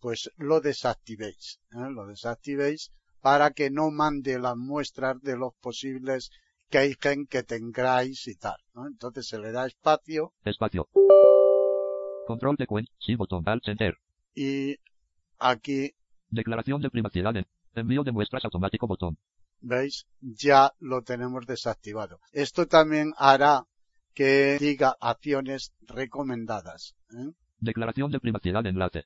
pues lo desactivéis. ¿eh? Lo desactivéis para que no mande las muestras de los posibles keygen que tengáis y tal. ¿no? Entonces se le da espacio Espacio. Control de cuenta. Sí botón. Alt Enter. y aquí Declaración de privacidad en. Envío de muestras automático botón. ¿Veis? Ya lo tenemos desactivado. Esto también hará que diga acciones recomendadas. ¿eh? Declaración de privacidad enlace.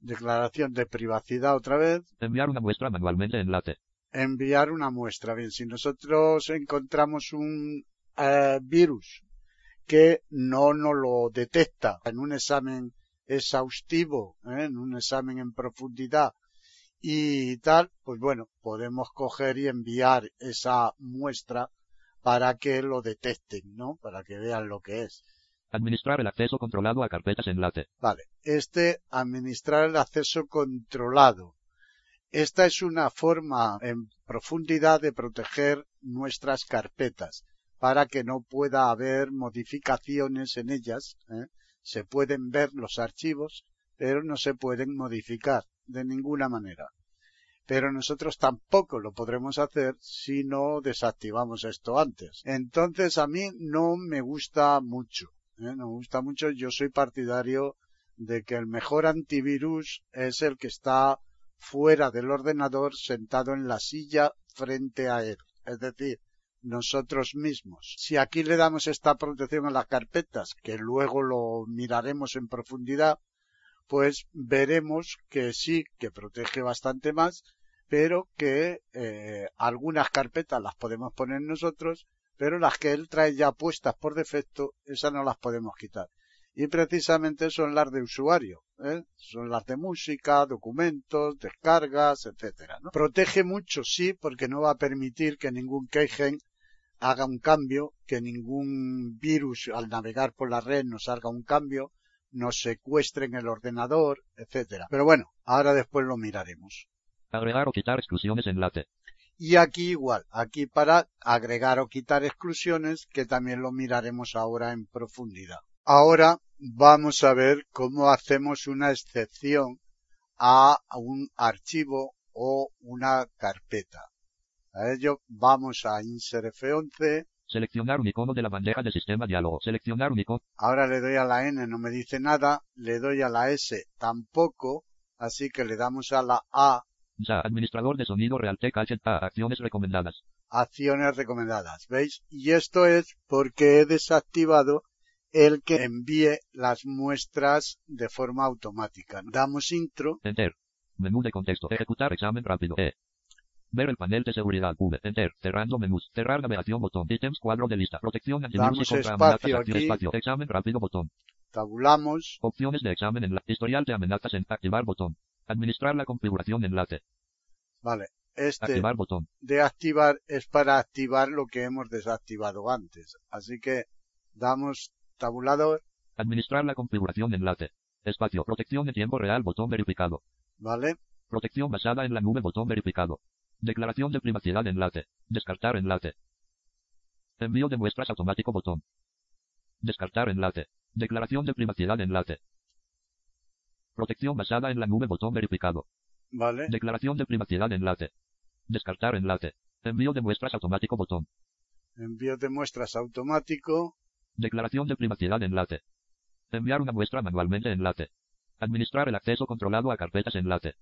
Declaración de privacidad otra vez. Enviar una muestra manualmente enlace. Enviar una muestra. Bien, si nosotros encontramos un eh, virus que no nos lo detecta en un examen exhaustivo, ¿eh? en un examen en profundidad y tal, pues bueno, podemos coger y enviar esa muestra para que lo detecten, ¿no? Para que vean lo que es. Administrar el acceso controlado a carpetas enlace. Vale. Este, administrar el acceso controlado. Esta es una forma en profundidad de proteger nuestras carpetas para que no pueda haber modificaciones en ellas. ¿eh? Se pueden ver los archivos, pero no se pueden modificar de ninguna manera. Pero nosotros tampoco lo podremos hacer si no desactivamos esto antes. Entonces a mí no me gusta mucho, ¿eh? no me gusta mucho, yo soy partidario de que el mejor antivirus es el que está fuera del ordenador sentado en la silla frente a él. Es decir, nosotros mismos. Si aquí le damos esta protección a las carpetas, que luego lo miraremos en profundidad, pues veremos que sí, que protege bastante más, pero que eh, algunas carpetas las podemos poner nosotros, pero las que él trae ya puestas por defecto, esas no las podemos quitar. Y precisamente son las de usuario, ¿eh? son las de música, documentos, descargas, etcétera. ¿no? Protege mucho, sí, porque no va a permitir que ningún keygen haga un cambio, que ningún virus al navegar por la red nos haga un cambio, nos secuestren el ordenador, etcétera. Pero bueno, ahora después lo miraremos. Agregar o quitar exclusiones en late. Y aquí igual, aquí para agregar o quitar exclusiones, que también lo miraremos ahora en profundidad. Ahora vamos a ver cómo hacemos una excepción a un archivo o una carpeta. A ello vamos a Insert F11. Seleccionar un icono de la bandeja de sistema diálogo. Seleccionar un icono. Ahora le doy a la N, no me dice nada. Le doy a la S, tampoco. Así que le damos a la A. Ya, administrador de sonido Realtek A, acciones recomendadas. Acciones recomendadas, ¿veis? Y esto es porque he desactivado el que envíe las muestras de forma automática. Damos intro. Enter. Menú de contexto. Ejecutar examen rápido. E. Ver el panel de seguridad. V. Enter. Cerrando menús. Cerrar navegación. Botón. Ítems. Cuadro de lista. Protección antivirus contra amenazas. Espacio. Examen rápido. Botón. Tabulamos. Opciones de examen en la historial de amenazas en activar botón. Administrar la configuración en late. Vale. Este activar botón. de activar es para activar lo que hemos desactivado antes. Así que damos tabulador. Administrar la configuración en late. Espacio. Protección en tiempo real. Botón verificado. Vale. Protección basada en la nube. Botón verificado. Declaración de privacidad enlace. Descartar enlace. Envío de muestras automático botón. Descartar enlace. Declaración de privacidad enlace. Protección basada en la nube botón verificado. Vale. Declaración de privacidad enlace. Descartar enlace. Envío de muestras automático botón. Envío de muestras automático. Declaración de privacidad enlace. Enviar una muestra manualmente enlace. Administrar el acceso controlado a carpetas enlace.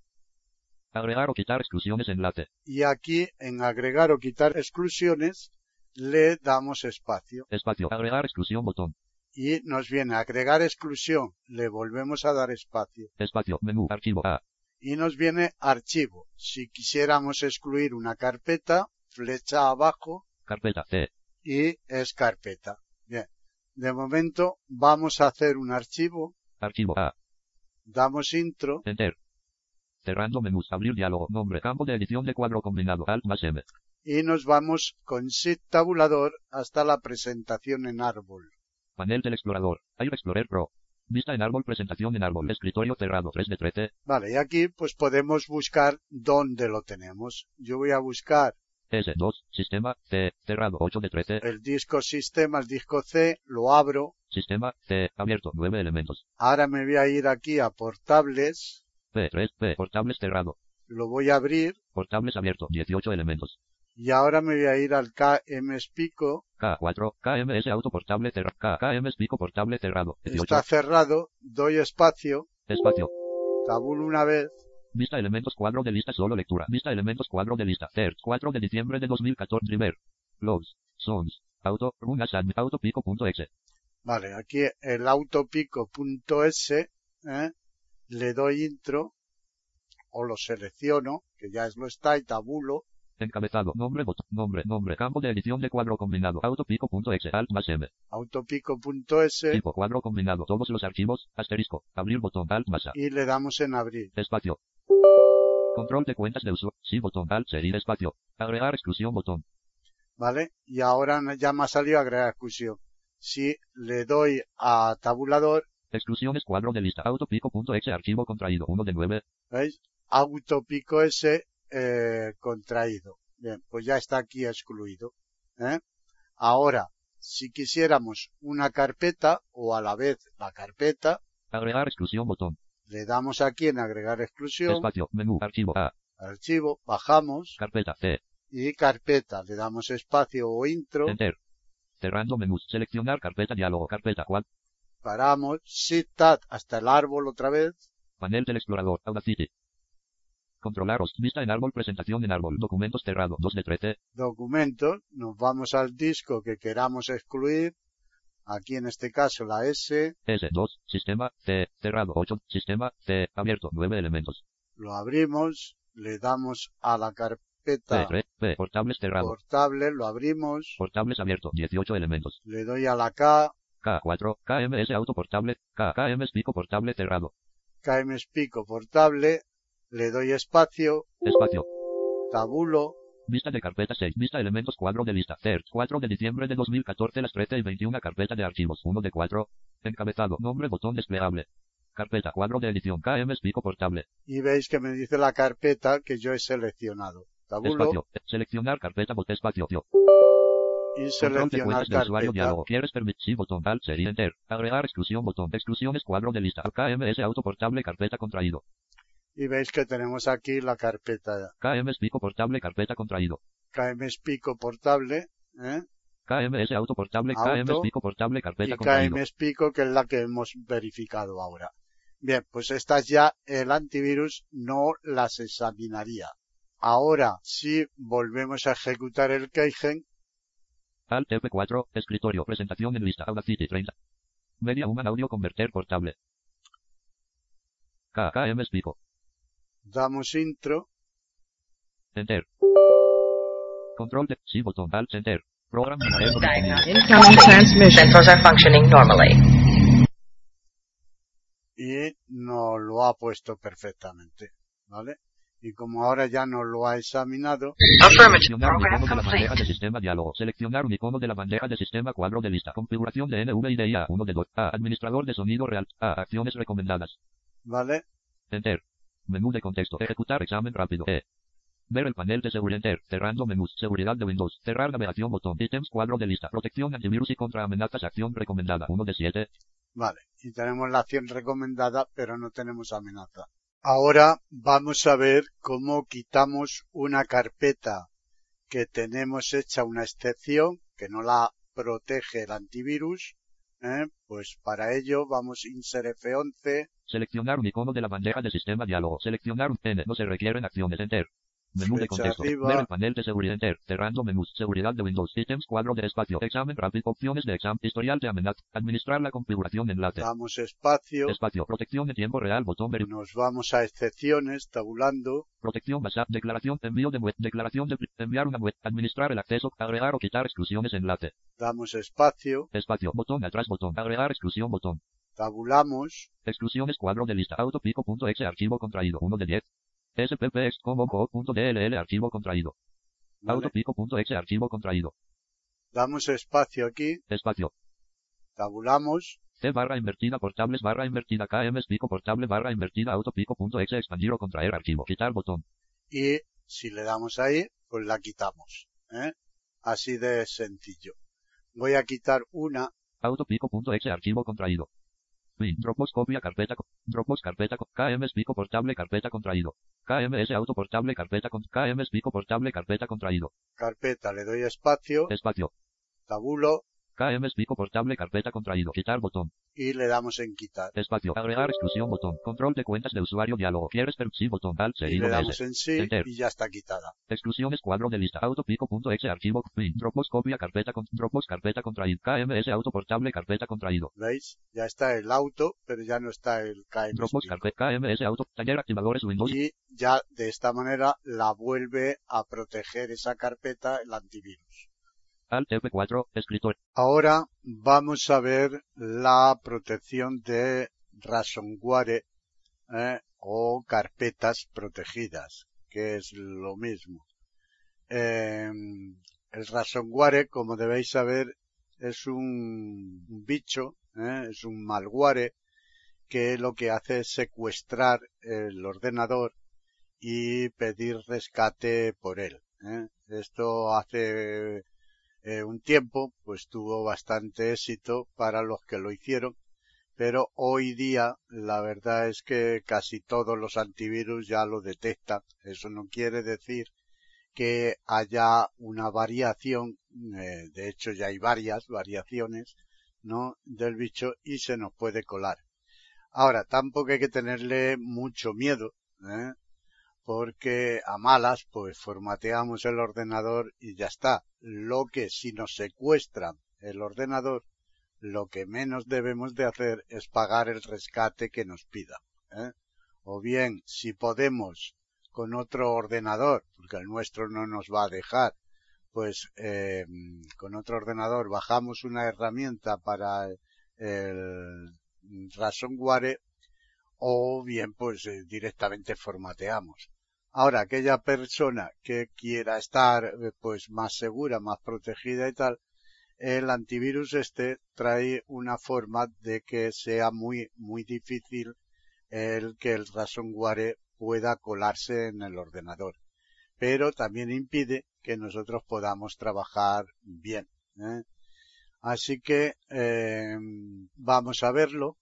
Agregar o quitar exclusiones enlace. Y aquí en agregar o quitar exclusiones le damos espacio. Espacio. Agregar exclusión botón. Y nos viene agregar exclusión. Le volvemos a dar espacio. Espacio. Menú. Archivo A. Y nos viene archivo. Si quisiéramos excluir una carpeta, flecha abajo. Carpeta C. Y es carpeta. Bien. De momento vamos a hacer un archivo. Archivo A. Damos intro. Enter. Cerrando menús, abrir diálogo, nombre, campo de edición de cuadro combinado, Alt más M. Y nos vamos con Shift tabulador hasta la presentación en árbol. Panel del explorador, Air Explorer Pro. Vista en árbol, presentación en árbol, escritorio cerrado, 3 de 13. Vale, y aquí pues podemos buscar dónde lo tenemos. Yo voy a buscar S2, sistema C, cerrado 8 de 13. el disco sistema, el disco C, lo abro. Sistema C, abierto 9 elementos. Ahora me voy a ir aquí a portables. P3, P, portables cerrado. Lo voy a abrir. Portables abierto, 18 elementos. Y ahora me voy a ir al KM Spico. K4, KMS auto portable cerrado. KM Spico portable cerrado. 18. Está cerrado. Doy espacio. Espacio. Tabulo una vez. Vista elementos cuadro de lista solo lectura. Vista elementos cuadro de lista. Third, 4 de diciembre de 2014. Driver. Logs. Sons. Auto. Run as admin. Autopico.exe. Vale, aquí el autopico.s. ¿eh? Le doy intro. O lo selecciono, que ya es lo está, y tabulo. Encabezado. Nombre, botón. Nombre, nombre. Campo de edición de cuadro combinado. Autopico.exe. Alt más M. Autopico.s. Tipo cuadro combinado. Todos los archivos. Asterisco. Abrir botón. Alt más A. Y le damos en abrir. Espacio. Control de cuentas de uso. Sí, botón. Alt seguir espacio. Agregar exclusión botón. ¿Vale? Y ahora ya me ha salido agregar exclusión. Si le doy a tabulador, Exclusiones cuadro de lista. Autopico.exe archivo contraído. 1 de 9. ¿veis? Autopico S eh, contraído. Bien, pues ya está aquí excluido. ¿eh? Ahora, si quisiéramos una carpeta o a la vez la carpeta, Agregar exclusión botón. le damos aquí en agregar exclusión. Espacio. Menú. Archivo A. archivo, bajamos Carpeta C. y carpeta, le damos espacio o intro, Enter. Cerrando menús. Seleccionar carpeta diálogo. Carpeta 4. Paramos, Shift Tab hasta el árbol otra vez, Panel del explorador. Audacity. Controlaros. Vista en árbol. Presentación en árbol. Documentos cerrado. 2 de 13. documentos, nos vamos al disco que queramos excluir, aquí en este caso la S, S2. Sistema C. Cerrado. 8. Sistema C. Abierto. 9 elementos. lo abrimos, le damos a la carpeta P3. P. Portables cerrado. portable, lo abrimos, Portables abierto. 18 elementos. le doy a la K, K4. KMS auto portable. K. KMS pico portable cerrado. KMS Pico portable, le doy espacio, Espacio. tabulo, Vista de carpeta 6. Vista elementos cuadro de lista. CERT. 4 de diciembre de 2014 las 13 y 21 carpeta de archivos. 1 de 4. Encabezado. Nombre botón desplegable. Carpeta cuadro de edición. KMS pico portable. y veis que me dice la carpeta que yo he seleccionado. Tabulo Espacio. Seleccionar carpeta bot espacio. Tío. Y seleccionar carpeta. diálogo. ¿Quieres permitir? Sí, botón. Alt serie enter. Agregar exclusión botón. Exclusiones cuadro de lista. KMS auto portable carpeta contraído. Y veis que tenemos aquí la carpeta KMS pico portable carpeta contraído. KMS Pico portable, ¿eh? KMS auto portable Auto. KMS pico portable y carpeta contraído. KMS Pico, que es la que hemos verificado ahora. Bien, pues estas ya el antivirus no las examinaría. Ahora, si volvemos a ejecutar el Keygen, Alt F4. Escritorio. Presentación en lista. Audacity 30. Media Human Audio Converter portable. K. KMS pico. damos intro, Enter. Control de sí botón Alt Enter. Program. Incoming transmission. Sensors are functioning normally. y nos lo ha puesto perfectamente, ¿vale? Y como ahora ya nos lo ha examinado. Seleccionar icono de la bandeja de sistema diálogo. Seleccionar un icono de la bandeja de sistema cuadro de lista. Configuración de NVIDIA 1 de 2. A. Administrador de sonido real. A. Acciones recomendadas. ¿vale? Enter. Menú de contexto. Ejecutar examen rápido. E. Ver el panel de seguridad. Enter. Cerrando menús. Seguridad de Windows. Cerrar navegación botón. Ítems cuadro de lista. Protección antivirus y contra amenazas. Acción recomendada. 1 de 7. Vale, y tenemos la acción recomendada, pero no tenemos amenaza. Ahora vamos a ver cómo quitamos una carpeta que tenemos hecha una excepción, que no la protege el antivirus. ¿eh? Pues para ello vamos insert F11, Seleccionar un icono de la bandeja de sistema diálogo. Seleccionar un N. No se requieren acciones. Enter. Menú de contexto. arriba. Ver el panel de seguridad. Enter. Cerrando menús. Seguridad de Windows. Ítems cuadro de espacio. Examen rápido. Opciones de examen. Historial de amenaza. Administrar la configuración enlace. damos espacio, Espacio. Protección en tiempo real. Botón ver. nos vamos a excepciones, tabulando, Protección WhatsApp. Declaración. Envío de web. Declaración de enviar una web. Administrar el acceso. Agregar o quitar exclusiones enlace. damos espacio, Espacio. Botón atrás. Botón. Agregar exclusión. Botón. tabulamos, Exclusiones cuadro de lista. Autopico.exe archivo contraído. 1 de 10. sppxcomocode.dll archivo contraído. ¿vale? Autopico.exe archivo contraído. damos espacio aquí, Espacio. tabulamos, C barra invertida portables barra invertida KMS pico portable barra invertida autopico.exe expandir o contraer archivo. Quitar botón. y si le damos ahí, pues la quitamos. ¿eh? Así de sencillo. Voy a quitar una, Autopico.exe archivo contraído. Bin, Dropbox copia carpeta, Dropbox carpeta, KMS pico portable carpeta contraído. KMS auto portable carpeta con KMS pico portable carpeta contraído. carpeta, le doy espacio, Espacio. tabulo KMS pico portable carpeta contraído. Quitar botón. Y le damos en quitar. Espacio. Agregar exclusión botón. Control de cuentas de usuario diálogo. ¿Quieres per sí botón? Alt Y le damos S. en sí Enter. y ya está quitada. Exclusiones cuadro de lista. Autopico.exe archivo. Bin, Dropbox copia carpeta con Dropbox carpeta contraído. KMS auto portable carpeta contraído. ¿Veis? Ya está el auto, pero ya no está el KM. Dropbox carpeta KMS auto. Taller activadores Windows. Y ya de esta manera la vuelve a proteger esa carpeta el antivirus. Alt F4. Escritor. Ahora vamos a ver la protección de ransomware ¿eh? o carpetas protegidas, que es lo mismo. Eh, el ransomware, como debéis saber, es un, un bicho, ¿eh? es un malware que lo que hace es secuestrar el ordenador y pedir rescate por él. ¿eh? Esto hace eh, un tiempo pues tuvo bastante éxito para los que lo hicieron, pero hoy día la verdad es que casi todos los antivirus ya lo detectan. Eso no quiere decir que haya una variación, eh, de hecho ya hay varias variaciones, ¿no? Del bicho y se nos puede colar. Ahora, tampoco hay que tenerle mucho miedo, ¿eh? Porque a malas, pues formateamos el ordenador y ya está. Lo que si nos secuestran el ordenador, lo que menos debemos de hacer es pagar el rescate que nos pida. ¿eh? O bien, si podemos con otro ordenador, porque el nuestro no nos va a dejar, pues eh, con otro ordenador bajamos una herramienta para el ransomware o bien pues eh, directamente formateamos. Ahora, aquella persona que quiera estar eh, pues más segura, más protegida y tal, el antivirus este trae una forma de que sea muy muy difícil el que el ransomware pueda colarse en el ordenador. Pero también impide que nosotros podamos trabajar bien. ¿eh? Así que eh, vamos a verlo.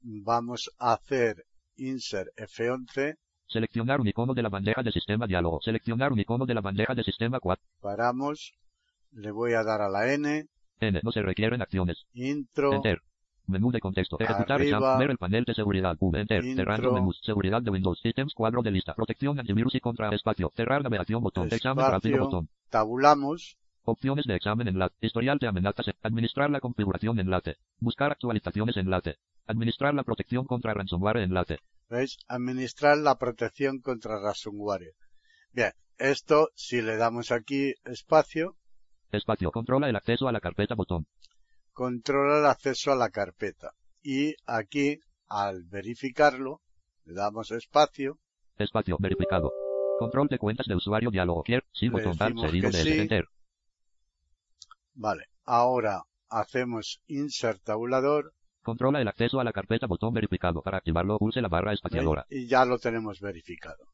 Vamos a hacer insert F11. Seleccionar un icono de la bandeja de sistema diálogo. Seleccionar un icono de la bandeja de sistema 4. Paramos. Le voy a dar a la N. N. No se requieren acciones. Intro. Enter. Menú de contexto. Ejecutar Arriba. Ver el panel de seguridad. V. Enter. Intro. Cerrando menús. Seguridad de Windows. Systems. Cuadro de lista. Protección antivirus y contra espacio. Cerrar navegación botón. Examen rápido Espacio. botón. Tabulamos. Opciones de examen enlace. Historial de amenazas. Administrar la configuración enlace. Buscar actualizaciones enlace. Administrar la protección contra ransomware enlace. ¿Veis? Administrar la protección contra ransomware. Bien. Esto, si le damos aquí espacio, Espacio. Controla el acceso a la carpeta botón. controla el acceso a la carpeta. Y aquí, al verificarlo, le damos espacio, Espacio. Verificado. Control de cuentas de usuario diálogo. Quier. Sí botón. Decimos seguido de sí. Enter. vale. Ahora hacemos insert tabulador Controla el acceso a la carpeta botón verificado. Para activarlo pulse la barra espaciadora. y ya lo tenemos verificado.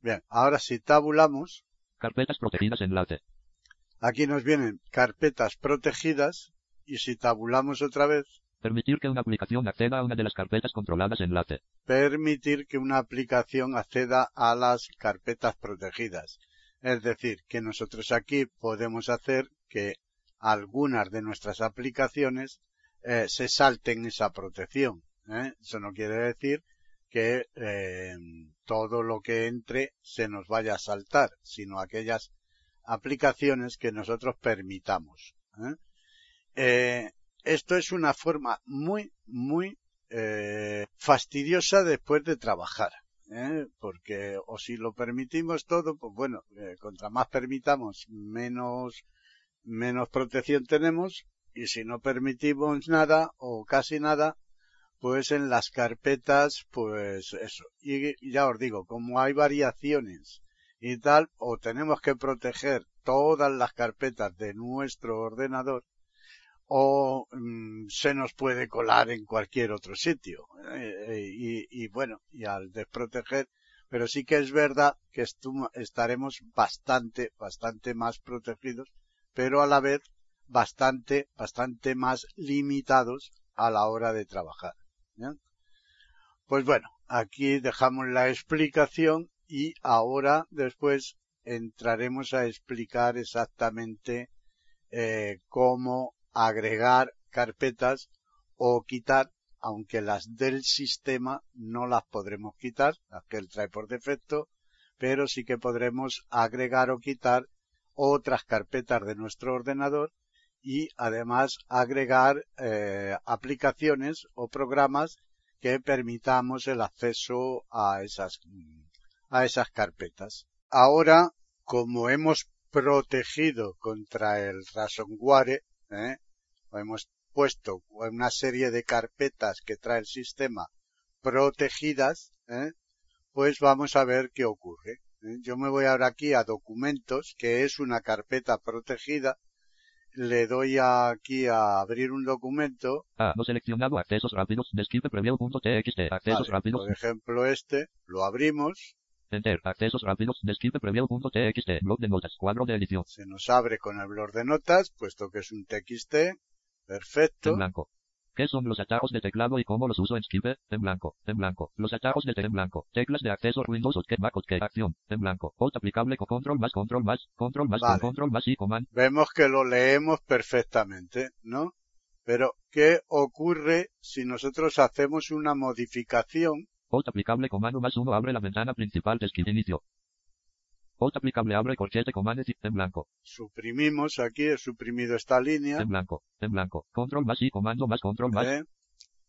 Bien, ahora si tabulamos, Carpetas protegidas enlace. aquí nos vienen carpetas protegidas y si tabulamos otra vez, Permitir que una aplicación acceda a una de las carpetas controladas enlace. permitir que una aplicación acceda a las carpetas protegidas. Es decir, que nosotros aquí podemos hacer que algunas de nuestras aplicaciones eh, se salten esa protección. ¿eh? Eso no quiere decir que eh, todo lo que entre se nos vaya a saltar, sino aquellas aplicaciones que nosotros permitamos. ¿eh? Esto es una forma muy, muy fastidiosa después de trabajar. Porque, o si lo permitimos todo, pues bueno, eh, contra más permitamos, menos, menos protección tenemos. Y si no permitimos nada o casi nada, pues en las carpetas, pues eso. Y ya os digo, como hay variaciones y tal, o tenemos que proteger todas las carpetas de nuestro ordenador, o mm, se nos puede colar en cualquier otro sitio. Eh, eh, y, y bueno, y al desproteger, pero sí que es verdad que estaremos bastante, bastante más protegidos, pero a la vez bastante, bastante más limitados a la hora de trabajar. Pues bueno, aquí dejamos la explicación y ahora después entraremos a explicar exactamente eh, cómo agregar carpetas o quitar, aunque las del sistema no las podremos quitar, las que él trae por defecto, pero sí que podremos agregar o quitar otras carpetas de nuestro ordenador y además agregar eh, aplicaciones o programas que permitamos el acceso a esas a esas carpetas. Ahora, como hemos protegido contra el ransomware, ¿eh? hemos puesto una serie de carpetas que trae el sistema protegidas, ¿eh? pues vamos a ver qué ocurre. ¿eh? Yo me voy ahora aquí a documentos, que es una carpeta protegida, le doy aquí a abrir un documento, A. No seleccionado accesos rápidos. Describe preview.txt. Accesos Vale, rápidos. por ejemplo este, lo abrimos, Enter. Accesos rápidos. Describe preview.txt. Blog de notas. Cuadro de edición. se nos abre con el blog de notas, puesto que es un TXT, perfecto, En blanco. ¿Qué son los atajos de teclado y cómo los uso en Skype? En blanco, en blanco. Los atajos de te- en blanco. Teclas de acceso Windows OK, Mac OK, acción, en blanco. Alt aplicable con control más, control más, control más, Vale. con control más y command. Vemos que lo leemos perfectamente, ¿no? Pero, ¿qué ocurre si nosotros hacemos una modificación? Alt aplicable comando más uno abre la ventana principal de Skype inicio. Alt aplicable abre corchete comando en blanco, Suprimimos aquí, he suprimido esta línea, en blanco, en blanco. Control más y comando más control más. ¿eh?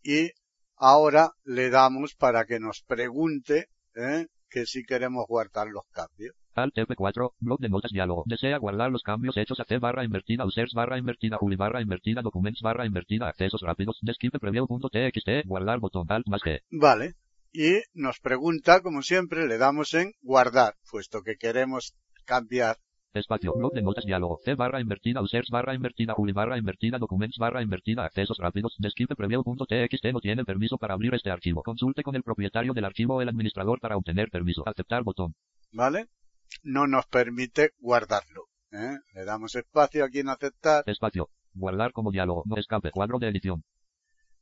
y ahora le damos para que nos pregunte ¿eh? que si queremos guardar los cambios. Alt F4, blog de notas diálogo. Desea guardar los cambios hechos a T barra invertida users barra invertida Juli barra invertida documents barra invertida accesos rápidos. Describe preview.txt guardar botón alt más G. Vale. Y nos pregunta, como siempre, le damos en guardar, puesto que queremos cambiar. Espacio, blog de notas diálogo. C barra invertida users barra invertida Juli barra invertida documents barra invertida accesos rápidos. Describe preview.txt no tiene permiso para abrir este archivo. Consulte con el propietario del archivo o el administrador para obtener permiso. Aceptar botón. ¿Vale? No nos permite guardarlo. ¿eh? Le damos espacio aquí en aceptar. Espacio. Guardar como diálogo. No escape. Cuadro de edición.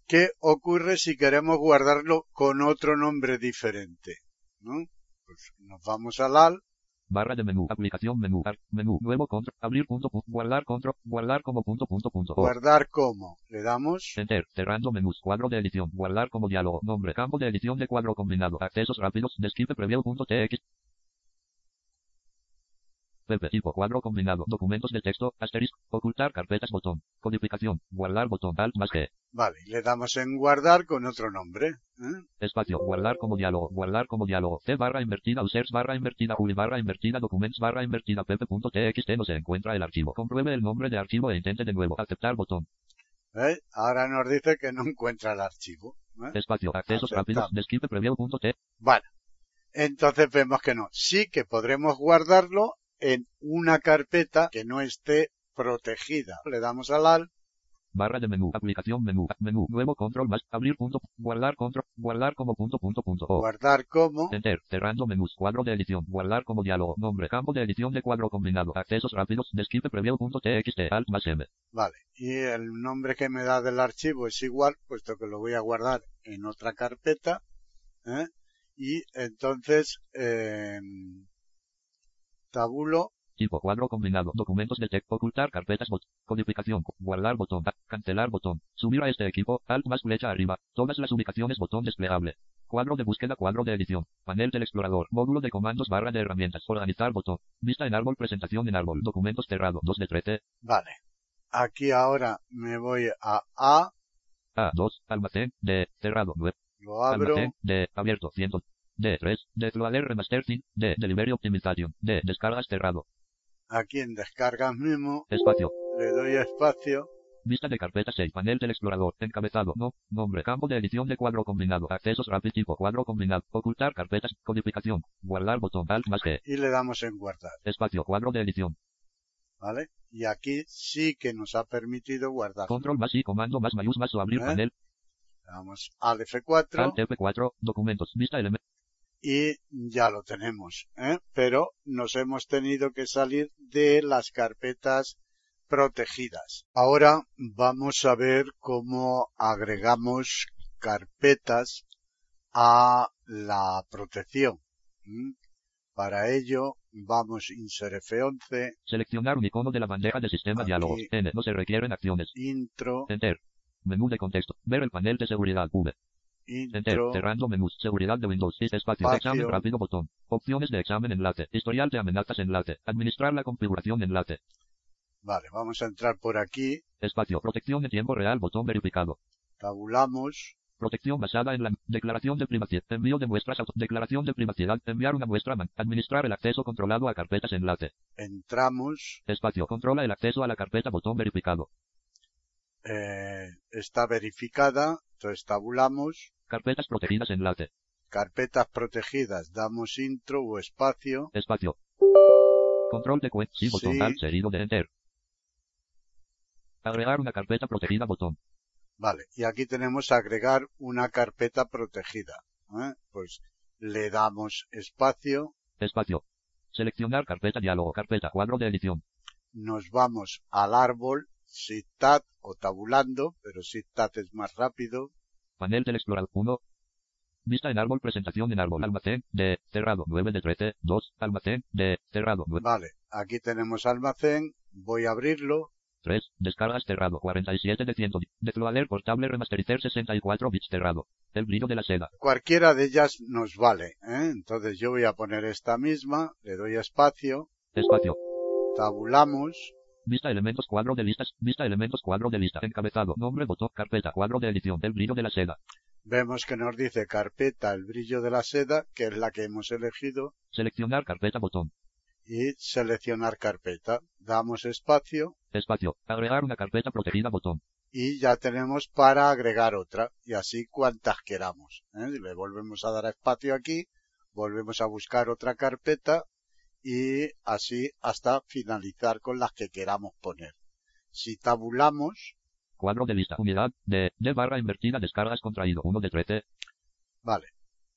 ¿Qué ocurre si queremos guardarlo con otro nombre diferente? ¿No? Pues nos vamos al AL, Barra de menú. Aplicación menú. Ar- menú. Nuevo control. Abrir punto. pu- Guardar control. Guardar como punto punto punto. Guardar como. Le damos, Enter, cerrando menús, cuadro de edición, guardar como diálogo, nombre, campo de edición de cuadro combinado, accesos rápidos, describe preview.tx. Tipo cuadro combinado, documentos de texto, asterisco, ocultar carpetas botón, codificación, guardar botón, alt más G, vale, le damos en guardar con otro nombre. ¿eh? espacio, guardar como diálogo, guardar como diálogo, C barra invertida, users barra invertida, Juli barra invertida, documents barra invertida, pp.txt no se encuentra el archivo, compruebe el nombre de archivo e intente de nuevo, aceptar botón, ¿eh? Ahora nos dice que no encuentra el archivo. ¿eh? espacio, accesos Aceptamos. rápidos, preview.t, Vale. Entonces vemos que no. Sí que podremos guardarlo en una carpeta que no esté protegida. Le damos al AL, Barra de menú, aplicación menú, menú, nuevo control más, abrir punto, guardar control, guardar como punto punto punto o. guardar como, Enter, cerrando menús, cuadro de edición, guardar como diálogo, nombre, campo de edición de cuadro combinado, accesos rápidos, describe preview.txt, alt más m. vale. Y el nombre que me da del archivo es igual, puesto que lo voy a guardar en otra carpeta. ¿eh? Y entonces, eh, tabulo, Tipo cuadro combinado, documentos de texto, ocultar carpetas, bot, codificación, guardar botón, cancelar botón, subir a este equipo, alt más flecha arriba, todas las ubicaciones botón desplegable. Cuadro de búsqueda, cuadro de edición, panel del explorador, módulo de comandos, barra de herramientas, organizar botón, vista en árbol, presentación en árbol, documentos cerrado, 2 de 13, vale. Aquí ahora me voy a A, A2, almacén, D, cerrado, 9, lo abro, almacén, D, abierto, 100, D3, Deploader Remastered, D, Delivery Optimization, D, descargas cerrado, aquí en descargas mismo, espacio, le doy espacio, Vista de carpeta 6, panel del explorador, encabezado, no, nombre, campo de edición de cuadro combinado, accesos rápidos tipo cuadro combinado, ocultar carpetas, codificación, guardar botón, alt más G, y le damos en guardar, espacio, cuadro de edición, ¿vale? Y aquí sí que nos ha permitido guardar. control más y comando más mayús más o abrir ¿Eh? panel, Le damos al F4 alt F4, documentos, vista elemento, y ya lo tenemos, ¿eh? Pero nos hemos tenido que salir de las carpetas protegidas. Ahora vamos a ver cómo agregamos carpetas a la protección. Para ello vamos insert F11, seleccionar un icono de la bandeja de sistema Aquí. diálogos, N, no se requieren acciones, intro, enter, menú de contexto, ver el panel de seguridad, V, intro, cerrando menús, seguridad de Windows, espacio, Espacio. examen rápido botón, opciones de examen enlace, historial de amenazas enlace, administrar la configuración enlace, vale, vamos a entrar por aquí, Espacio. Protección en tiempo real. Botón verificado. tabulamos, Protección basada en la declaración de privacidad. Envío de muestras. auto- declaración de privacidad. Enviar una muestra. man- administrar el acceso controlado a carpetas enlace. entramos, Espacio. Controla el acceso a la carpeta. Botón verificado. Eh, está verificada, entonces tabulamos, Carpetas protegidas enlace. carpetas protegidas, damos intro o espacio, Espacio. Control de cuenta. Sí. Botón alt seguido de enter. Agregar una carpeta protegida. Botón. vale, y aquí tenemos agregar una carpeta protegida, ¿eh? pues le damos espacio, Espacio. Seleccionar carpeta diálogo. Carpeta. Cuadro de edición. nos vamos al árbol, SIGTAT o tabulando, pero SIGTAT es más rápido. Panel del explorador 1. Vista en árbol, presentación en árbol, almacén de cerrado 9 de 13, 2, almacén de cerrado 9. Vale, aquí tenemos almacén, voy a abrirlo. 3, descargas cerrado 47 de 110, Deploader portable remasterizer 64 bits cerrado, el brillo de la seda. Cualquiera de ellas nos vale, ¿eh? Entonces yo voy a poner esta misma, le doy espacio, Espacio. tabulamos, Vista elementos cuadro de listas. Vista elementos cuadro de lista. Encabezado. Nombre botón. Carpeta. Cuadro de edición. El brillo de la seda. vemos que nos dice carpeta el brillo de la seda, que es la que hemos elegido, Seleccionar carpeta botón. y seleccionar carpeta. Damos espacio Espacio. Agregar una carpeta protegida botón. y ya tenemos para agregar otra y así cuantas queramos. ¿eh? Le volvemos a dar espacio aquí, volvemos a buscar otra carpeta y así hasta finalizar con las que queramos poner. Si tabulamos, Cuadro de lista. Unidad. De. De barra invertida. Descargas contraído. 1 de 13. vale,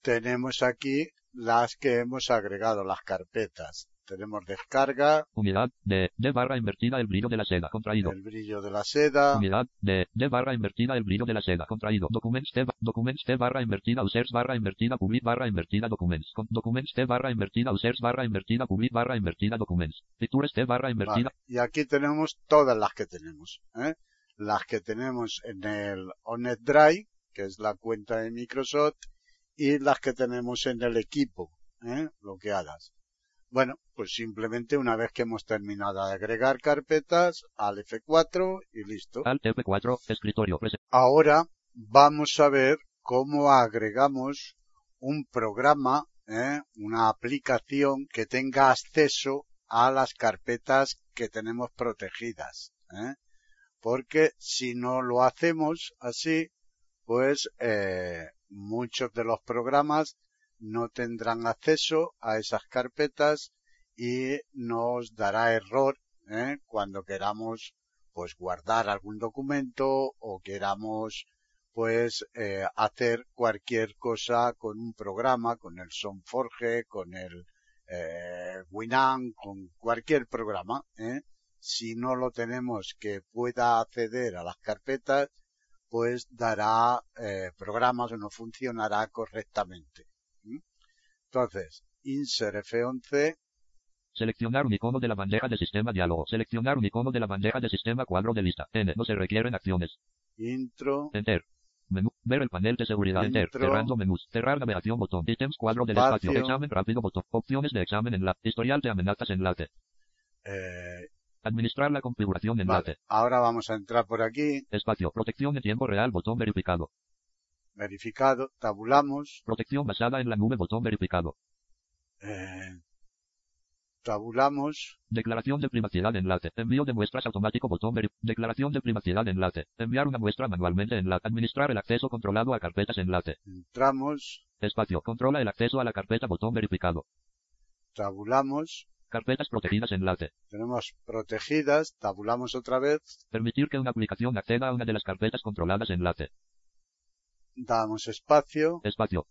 tenemos aquí las que hemos agregado, las carpetas. Tenemos descarga, Unidad. De. De barra invertida. El brillo de la seda. Contraído. el brillo de la seda, Unidad. De. De barra invertida. El brillo de la seda. Contraído. Documents T. Documents T barra invertida. Users barra invertida. Public barra invertida. Documents. Con, documents T barra invertida. Users barra invertida. Public barra invertida. Documents. Pictures T barra invertida. Vale, Y aquí tenemos todas las que tenemos. ¿eh? Las que tenemos en el Onet Drive, que es la cuenta de Microsoft, y las que tenemos en el equipo, ¿eh? bloqueadas. Bueno, pues simplemente una vez que hemos terminado de agregar carpetas, al F4 y listo. Alt F4. Escritorio. Ahora vamos a ver cómo agregamos un programa, ¿eh? una aplicación que tenga acceso a las carpetas que tenemos protegidas. ¿eh? Porque si no lo hacemos así, pues eh, muchos de los programas no tendrán acceso a esas carpetas y nos dará error ¿eh? cuando queramos pues guardar algún documento o queramos pues eh, hacer cualquier cosa con un programa, con el SonForge, con el eh, Winamp, con cualquier programa. ¿eh? Si no lo tenemos que pueda acceder a las carpetas, pues dará eh, programas o no funcionará correctamente. Entonces, insert F11, Seleccionar un icono de la bandeja de sistema diálogo. Seleccionar un icono de la bandeja de sistema cuadro de lista. N. No se requieren acciones. intro, Enter. Menú. Ver el panel de seguridad. Enter. Cerrando menús. Cerrar navegación botón. Ítems cuadro del Espacio. espacio. Examen rápido botón. Opciones de examen enlace. Historial de amenazas enlace. eh, Administrar la configuración enlace. vale. Ahora vamos a entrar por aquí, Espacio. Protección en tiempo real botón verificado. Verificado, tabulamos, Protección basada en la nube botón verificado. eh, tabulamos, Declaración de privacidad enlace. Envío de muestras automático botón veri- Declaración de privacidad enlace. Enviar una muestra manualmente enlace. Administrar el acceso controlado a carpetas enlace. entramos, Espacio. Controla el acceso a la carpeta botón verificado. tabulamos, Carpetas protegidas enlace. tenemos protegidas, tabulamos otra vez, Permitir que una aplicación acceda a una de las carpetas controladas enlace. Damos espacio, Espacio.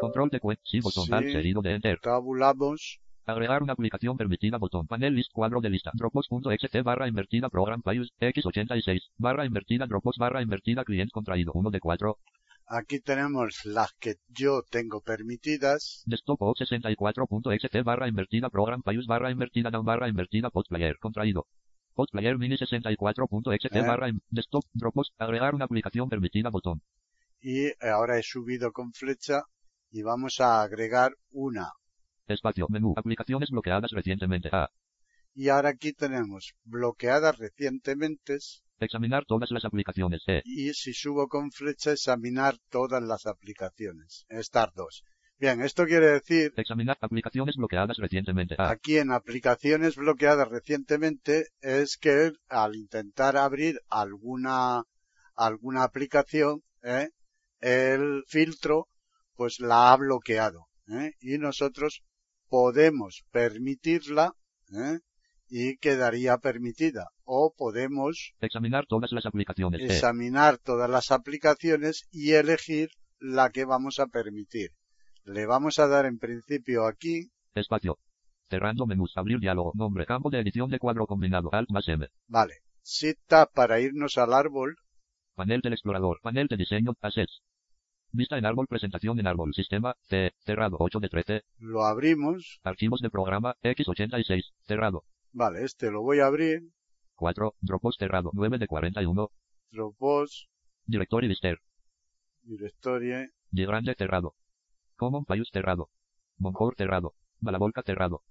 Control de cuenta. Sí botón. Sí. Seguido de Enter. tabulamos, Agregar una aplicación permitida botón. Panel list cuadro de lista. Dropbox.xt barra invertida program files. X86 barra invertida Dropbox barra invertida client contraído 1 de 4. aquí tenemos las que yo tengo permitidas, Desktop 64.xt barra invertida program files barra invertida down barra invertida postplayer contraído. Postplayer mini 64.xt Eh. barra desktop Dropbox. Agregar una aplicación permitida botón. Y eh, ahora he subido con flecha y vamos a agregar una. Espacio. Menú. Aplicaciones bloqueadas recientemente. A. Y ahora aquí tenemos bloqueadas recientemente Examinar todas las aplicaciones. E. y si subo con flecha examinar todas las aplicaciones. Estas dos. Bien, esto quiere decir Examinar aplicaciones bloqueadas recientemente. A. aquí en aplicaciones bloqueadas recientemente es que al intentar abrir alguna alguna aplicación ¿eh? El filtro pues la ha bloqueado ¿eh? y nosotros podemos permitirla ¿eh? y quedaría permitida o podemos Examinar todas las aplicaciones. Examinar todas las aplicaciones y elegir la que vamos a permitir. Le vamos a dar en principio aquí, Espacio. Cerrando menús. Abrir diálogo. Nombre. Campo de edición de cuadro combinado. Alt más M. vale, Tab para irnos al árbol. Panel del explorador. Panel de diseño. Assets. Vista en árbol. Presentación en árbol. Sistema. C. Cerrado. 8 de 13. Lo abrimos. Archivos de programa. X86. Cerrado. Vale, este lo voy a abrir. 4. Dropbox cerrado. 9 de 41. Dropbox, Directory Lister. Directory, Grande cerrado. Common Payus cerrado. Moncore cerrado. Balabolca cerrado.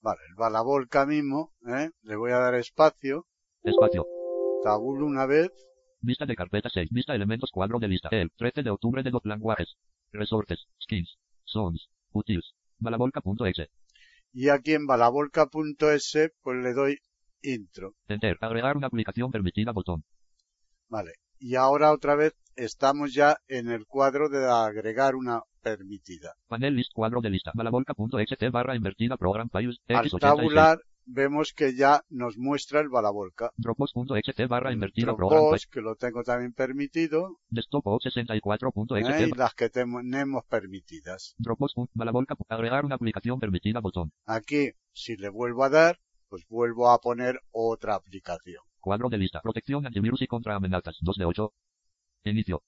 vale, el balabolca mismo, ¿eh? Le voy a dar espacio. Espacio. Tabulo una vez. Vista de carpeta 6. Vista elementos cuadro de lista. El 13 de octubre de los lenguajes. Resortes. Skins. Sons. Utils. Balabolca.exe. Y aquí en balabolca.es, pues le doy intro. Enter. Agregar una aplicación permitida botón. Vale. Y ahora otra vez estamos ya en el cuadro de agregar una permitida. Panel list cuadro de lista. Balabolca.exe barra invertida program Payus Al X86. tabular vemos que ya nos muestra el balabolca. Dropbox.exe barra invertida program Dropbox, que lo tengo también permitido, Desktop ¿eh? 64.exe. y las que tenemos permitidas. Dropbox. Balabolca. Agregar una aplicación permitida botón. Aquí, si le vuelvo a dar, pues vuelvo a poner otra aplicación. Cuadro de lista. Protección antivirus y contra amenazas. 2 de 8. Inicio.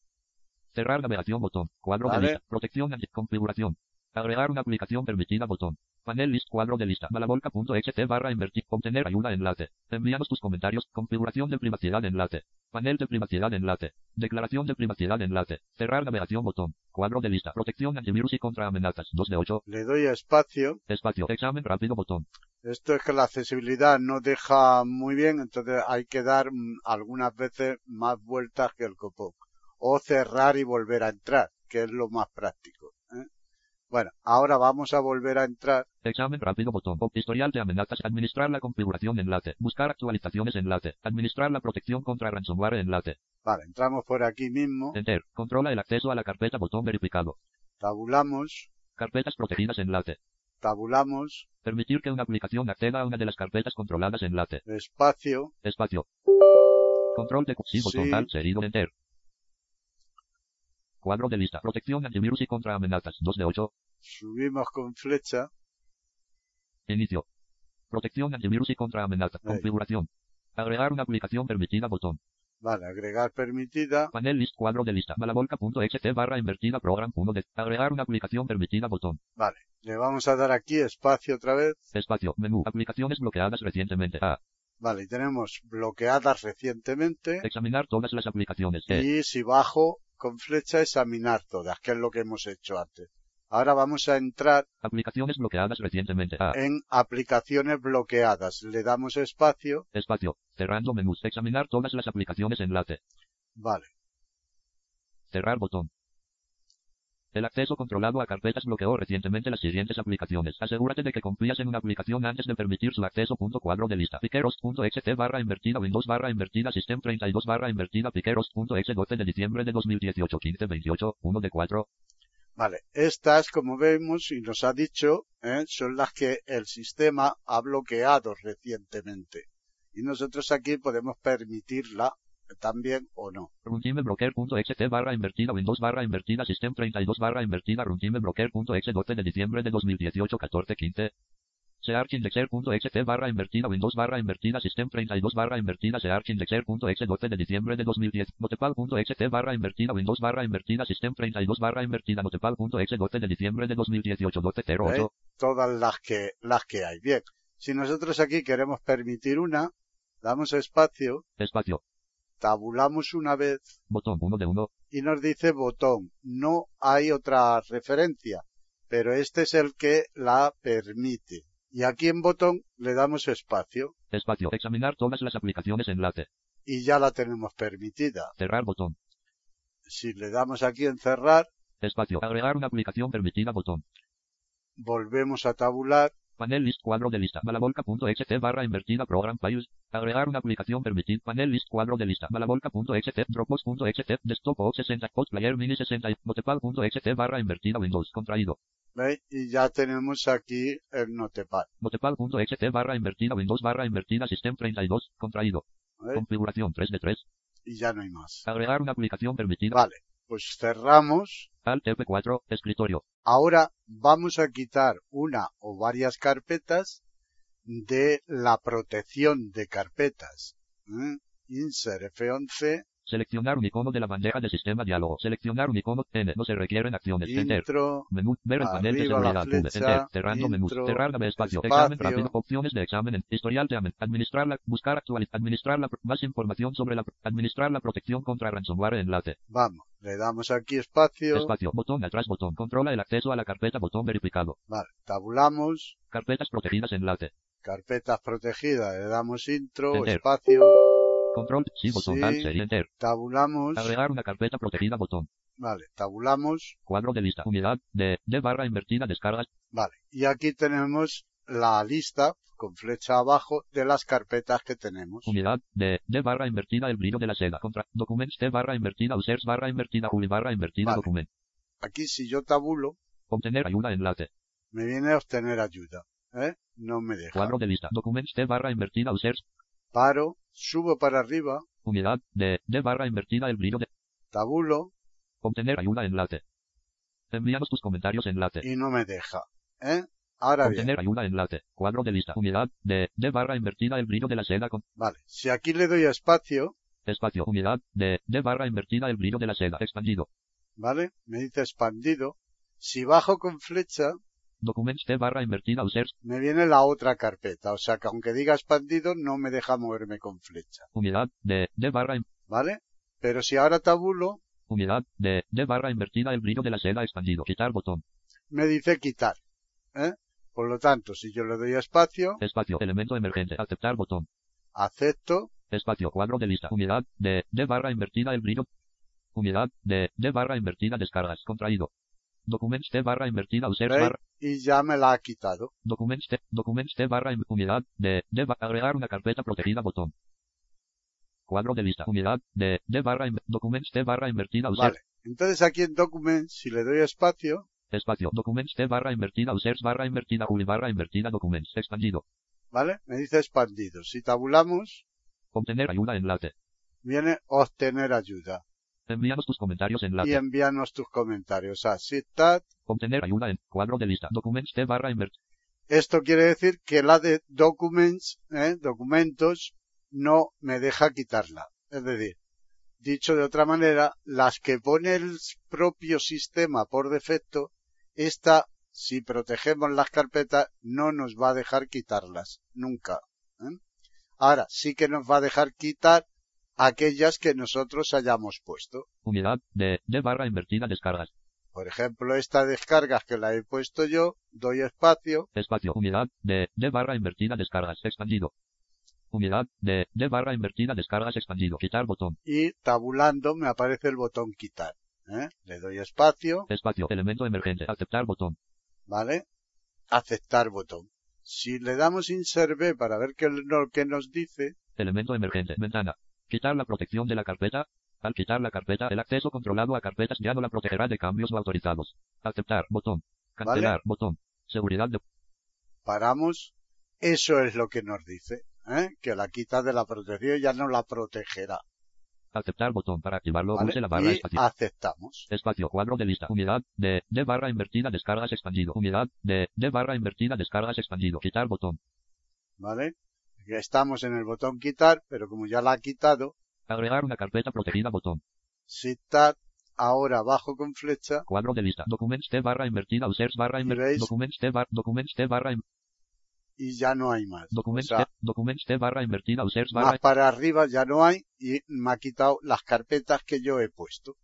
Cerrar navegación botón. Cuadro Vale. de lista. Protección anti configuración. Agregar una aplicación permitida botón. Panel list cuadro de lista. Balabolca.exe barra invertir. Obtener ayuda enlace. Envíanos tus comentarios. Configuración de privacidad enlace. Panel de privacidad enlace. Declaración de privacidad enlace. Cerrar navegación botón. Cuadro de lista. Protección antivirus y contra amenazas. 2 de 8. Le doy a espacio. Espacio. Examen rápido botón. Esto es que la accesibilidad no deja muy bien, entonces hay que dar mm, algunas veces más vueltas que el copón. O cerrar y volver a entrar, que es lo más práctico. Bueno, ahora vamos a volver a entrar. Examen rápido botón. Historial de amenazas. Administrar la configuración enlace. Buscar actualizaciones enlace. Administrar la protección contra ransomware enlace. Vale, entramos por aquí mismo. Enter. Controla el acceso a la carpeta botón verificado. Tabulamos. Carpetas protegidas enlace. Tabulamos. Permitir que una aplicación acceda a una de las carpetas controladas enlace. Espacio. Espacio. Control de botón Sí. tal seguido enter. Cuadro de lista. Protección antivirus y contra amenazas. 2 de 8. Subimos con flecha. Inicio. Protección antivirus y contra amenazas. Ahí. Configuración. Agregar una aplicación permitida botón. Vale, agregar permitida. Panel list cuadro de lista. Balabolca.exe barra invertida program 1 de. Agregar una aplicación permitida botón. Vale. Le vamos a dar aquí espacio otra vez. Espacio. Menú. Aplicaciones bloqueadas recientemente. A. Vale, y tenemos bloqueadas recientemente. Examinar todas las aplicaciones. E. Y si bajo con flecha, examinar todas, que es lo que hemos hecho antes. Ahora vamos a entrar Aplicaciones bloqueadas recientemente. A. en aplicaciones bloqueadas. Le damos espacio. Espacio. Cerrando menús. Examinar todas las aplicaciones enlace. Vale. Cerrar botón. El acceso controlado a carpetas bloqueó recientemente las siguientes aplicaciones. Asegúrate de que confías en una aplicación antes de permitir su acceso. Punto cuadro de lista. Piqueros.exe barra invertida Windows barra invertida System 32 barra invertida Piqueros.exe 12 de diciembre de 2018 15 28 1 de 4 Vale. Estas, como vemos y nos ha dicho, ¿eh? son las que el sistema ha bloqueado recientemente. Y nosotros aquí podemos permitirla también o no. runtimebroker.exe barra invertida Windows barra invertida System 32 barra invertida runtimebroker.exe 12 de diciembre de 2018 14 15 searchindexer.exe barra invertida Windows barra invertida System 32 barra invertida searchindexer.exe 12 de diciembre de 2010 notepal.exe barra invertida Windows barra invertida System 32 barra invertida notepal.exe 12 de diciembre de 2018 12 08 ¿eh? Todas las que, las que hay. Bien. Si nosotros aquí queremos permitir una, damos espacio, espacio tabulamos una vez botón 1 de 1 y nos dice botón. No hay otra referencia, pero este es el que la permite. Y aquí en botón le damos espacio espacio examinar todas las aplicaciones enlace y ya la tenemos permitida. cerrar botón Si le damos aquí en cerrar, espacio agregar una aplicación permitida botón volvemos a tabular, Panel list cuadro de lista. Balabolca.exe barra invertida program files. Agregar una aplicación permitida. Panel list cuadro de lista. Balabolca.exe Dropbox.exe Desktop o 60 Post Player Mini 60 Notepal.exe barra invertida Windows contraído. ¿veis? Y ya tenemos aquí el notepad. Notepal.exe barra invertida Windows barra invertida System 32 contraído. ¿veis? Configuración 3 de 3. Y ya no hay más. Agregar una aplicación permitida. Vale, pues cerramos. Alt F4 escritorio. Ahora vamos a quitar una o varias carpetas de la protección de carpetas. ¿eh? Insert F11, Seleccionar un icono de la bandeja de sistema diálogo. Seleccionar un icono N. No se requieren acciones. Enter. intro, Menú. Ver el panel de la seguridad. Flecha, Enter. Cerrando intro, Cerrar nave espacio. Examen rápido. Opciones de examen. en- Historial de examen. Administrar la. Buscar actualizar. Administrar la. Más información sobre la. Administrar la protección contra ransomware enlace. vamos, le damos aquí espacio, Espacio. Botón atrás. Botón. Controla el acceso a la carpeta. Botón verificado. vale, tabulamos, Carpetas protegidas enlace. carpetas protegidas, le damos intro, Enter. espacio, Control. Sí. Botón. Alt. Enter. tabulamos, Agregar una carpeta protegida. Botón. vale, tabulamos, Cuadro de lista. Unidad. De. De barra invertida. Descargas. vale, y aquí tenemos la lista con flecha abajo de las carpetas que tenemos, Unidad de, de barra invertida el brillo de la seda. Contra documents de barra invertida users barra invertida juli barra invertida Vale. document. aquí si yo tabulo, Obtener ayuda enlace. me viene a obtener ayuda, ¿eh? No me deja. Cuadro de lista. Documents de barra invertida users. Paro, subo para arriba, Unidad de, de barra invertida el brillo de. tabulo Obtener ayuda enlace. Envíanos tus comentarios enlace. y no me deja, ¿eh? Ahora bien, Obtener ayuda enlace. Cuadro de lista. Unidad de, de barra invertida el brillo de la seda con vale, si aquí le doy a espacio, espacio. Unidad de, de barra invertida el brillo de la seda. Expandido. ¿vale? Me dice expandido. Si bajo con flecha, Documents de barra invertida users. me viene la otra carpeta. O sea que aunque diga expandido, no me deja moverme con flecha. Unidad de, de barra ¿Vale? Pero si ahora tabulo, unidad de, de barra invertida el brillo de la seda expandido. Quitar botón. me dice quitar. ¿eh? Por lo tanto, si yo le doy a espacio, Espacio. Elemento emergente. Aceptar botón. acepto, Espacio. Cuadro de lista. Unidad. De. De barra invertida el brillo. Unidad. De. De barra invertida descargas. Contraído. Documents de barra invertida ¿veis? barra. y ya me la ha quitado. Documents de. Documents de barra unidad. De. De agregar una carpeta protegida botón. Cuadro de lista. Unidad. De. De barra documents de barra invertida users. Vale. Entonces aquí en Documents, si le doy espacio, Espacio. Documents de barra invertida users barra invertida juli barra invertida documents. Expandido. ¿vale? Me dice expandido. Si tabulamos, Obtener ayuda enlace. viene obtener ayuda. Envíanos tus comentarios Y enlace. envíanos tus comentarios a SITAT. Obtener ayuda en cuadro de lista. Documents de barra invertida. Esto quiere decir que la de Documents, ¿eh? documentos, no me deja quitarla. Es decir, dicho de otra manera, las que pone el propio sistema por defecto, esta, si protegemos las carpetas, no nos va a dejar quitarlas. Nunca. ¿eh? Ahora, sí que nos va a dejar quitar aquellas que nosotros hayamos puesto. Unidad. De. De barra invertida descargas. Por ejemplo, esta descargas que la he puesto yo, doy espacio, Espacio. Unidad. De. De barra invertida descargas. Expandido. Unidad. De. De barra invertida descargas. Expandido. Quitar botón. y tabulando me aparece el botón quitar. ¿eh? Le doy espacio, Espacio. Elemento emergente. Aceptar botón. ¿vale? Aceptar botón. Si le damos insert B para ver qué, lo que nos dice, Elemento emergente. Ventana. Quitar la protección de la carpeta. Al quitar la carpeta, el acceso controlado a carpetas ya no la protegerá de cambios no autorizados. Aceptar. Botón. Cancelar. Botón. Seguridad de. paramos, eso es lo que nos dice, ¿eh? que la quita de la protección ya no la protegerá. Aceptar botón. Para activarlo, ¿vale? use la barra Y espacio. aceptamos. Espacio, cuadro de lista, unidad, de, de barra invertida, descargas expandido, unidad, de, de barra invertida, descargas expandido, quitar botón, ¿Vale? Estamos en el botón quitar, pero como ya la ha quitado, agregar una carpeta protegida, botón, citar, ahora bajo con flecha, cuadro de lista, documents de barra invertida, users barra ¿Y invertida, documents de barra, documents de barra, in- y ya no hay más. O documents sea, de, documents de barra invertida, users barra, más para arriba ya no hay y me ha quitado las carpetas que yo he puesto.